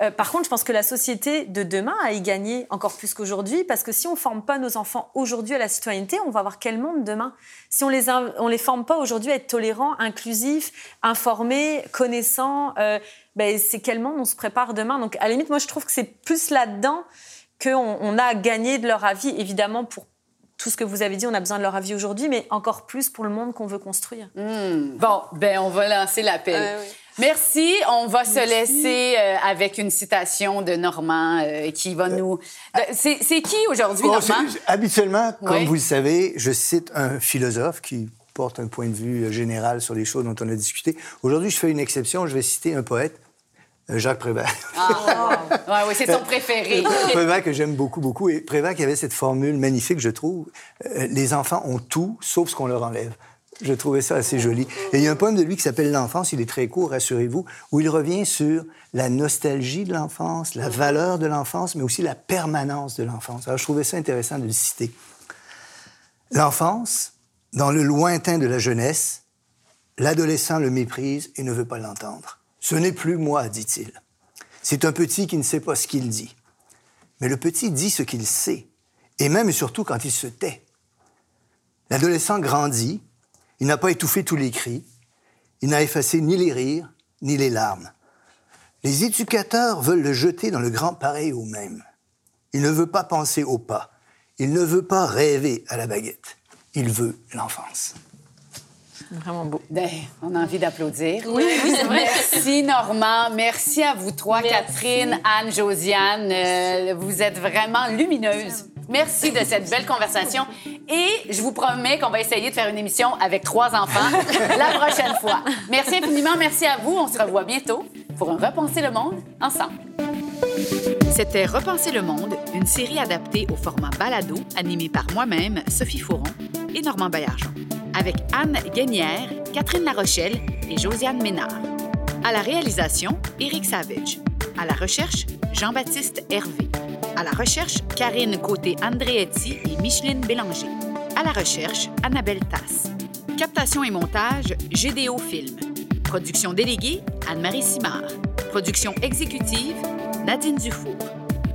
euh, par contre, je pense que la société de demain a y gagné encore plus qu'aujourd'hui, parce que si on forme pas nos enfants aujourd'hui à la citoyenneté, on va avoir quel monde demain. Si on les on les forme pas aujourd'hui à être tolérants, inclusifs, informés, connaissants, euh, ben, c'est quel monde on se prépare demain. Donc, à la limite, moi, je trouve que c'est plus là-dedans qu'on on a gagné de leur avis, évidemment pour tout ce que vous avez dit, on a besoin de leur avis aujourd'hui, mais encore plus pour le monde qu'on veut construire. Bon, ben on va lancer l'appel. Euh, oui. Merci. On va se laisser euh, avec une citation de Normand euh, qui va nous. de- C'est qui aujourd'hui, Bon, Normand? c'est- habituellement, comme Oui. vous le savez, je cite un philosophe qui porte un point de vue euh, général sur les choses dont on a discuté. Aujourd'hui, je fais une exception. Je vais citer un poète, euh, Jacques Prévert. Ah, ouais, c'est son préféré. [LAUGHS] Prévert que j'aime beaucoup, beaucoup. Et Prévert qui avait cette formule magnifique, je trouve. euh, les enfants ont tout, sauf ce qu'on leur enlève. Je trouvais ça assez joli. Et il y a un poème de lui qui s'appelle L'enfance, il est très court, rassurez-vous, où il revient sur la nostalgie de l'enfance, la valeur de l'enfance, mais aussi la permanence de l'enfance. Alors je trouvais ça intéressant de le citer. L'enfance, dans le lointain de la jeunesse, l'adolescent le méprise et ne veut pas l'entendre. Ce n'est plus moi, dit-il. C'est un petit qui ne sait pas ce qu'il dit. Mais le petit dit ce qu'il sait, et même et surtout quand il se tait. L'adolescent grandit, il n'a pas étouffé tous les cris, il n'a effacé ni les rires, ni les larmes. Les éducateurs veulent le jeter dans le grand pareil au même. Il ne veut pas penser au pas, il ne veut pas rêver à la baguette, il veut l'enfance. Vraiment beau. Ben, on a envie d'applaudir. Oui, oui, c'est vrai. Merci, Normand. Merci à vous trois, Catherine, Anne, Josiane. Euh, vous êtes vraiment lumineuses. Merci de cette belle conversation. Et je vous promets qu'on va essayer de faire une émission avec trois enfants [LAUGHS] la prochaine fois. Merci infiniment. Merci à vous. On se revoit bientôt pour un Repenser le monde ensemble. C'était Repenser le monde, une série adaptée au format balado, animée par moi-même, Sophie Fouron et Normand Baillargeon. Avec Anne Guénière, Catherine Larochelle, et Josiane Ménard. À la réalisation, Éric Savage. À la recherche, Jean-Baptiste Hervé. À la recherche, Karine Côté-Andréetti et Micheline Bélanger. À la recherche, Annabelle Tasse. Captation et montage, GDO Film. Production déléguée, Anne-Marie Simard. Production exécutive, Nadine Dufour.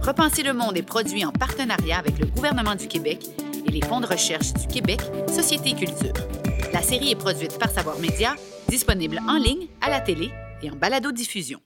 Repenser le monde est produit en partenariat avec le gouvernement du Québec les fonds de recherche du Québec, Société et Culture. La série est produite par Savoir Média, disponible en ligne, à la télé et en balado-diffusion.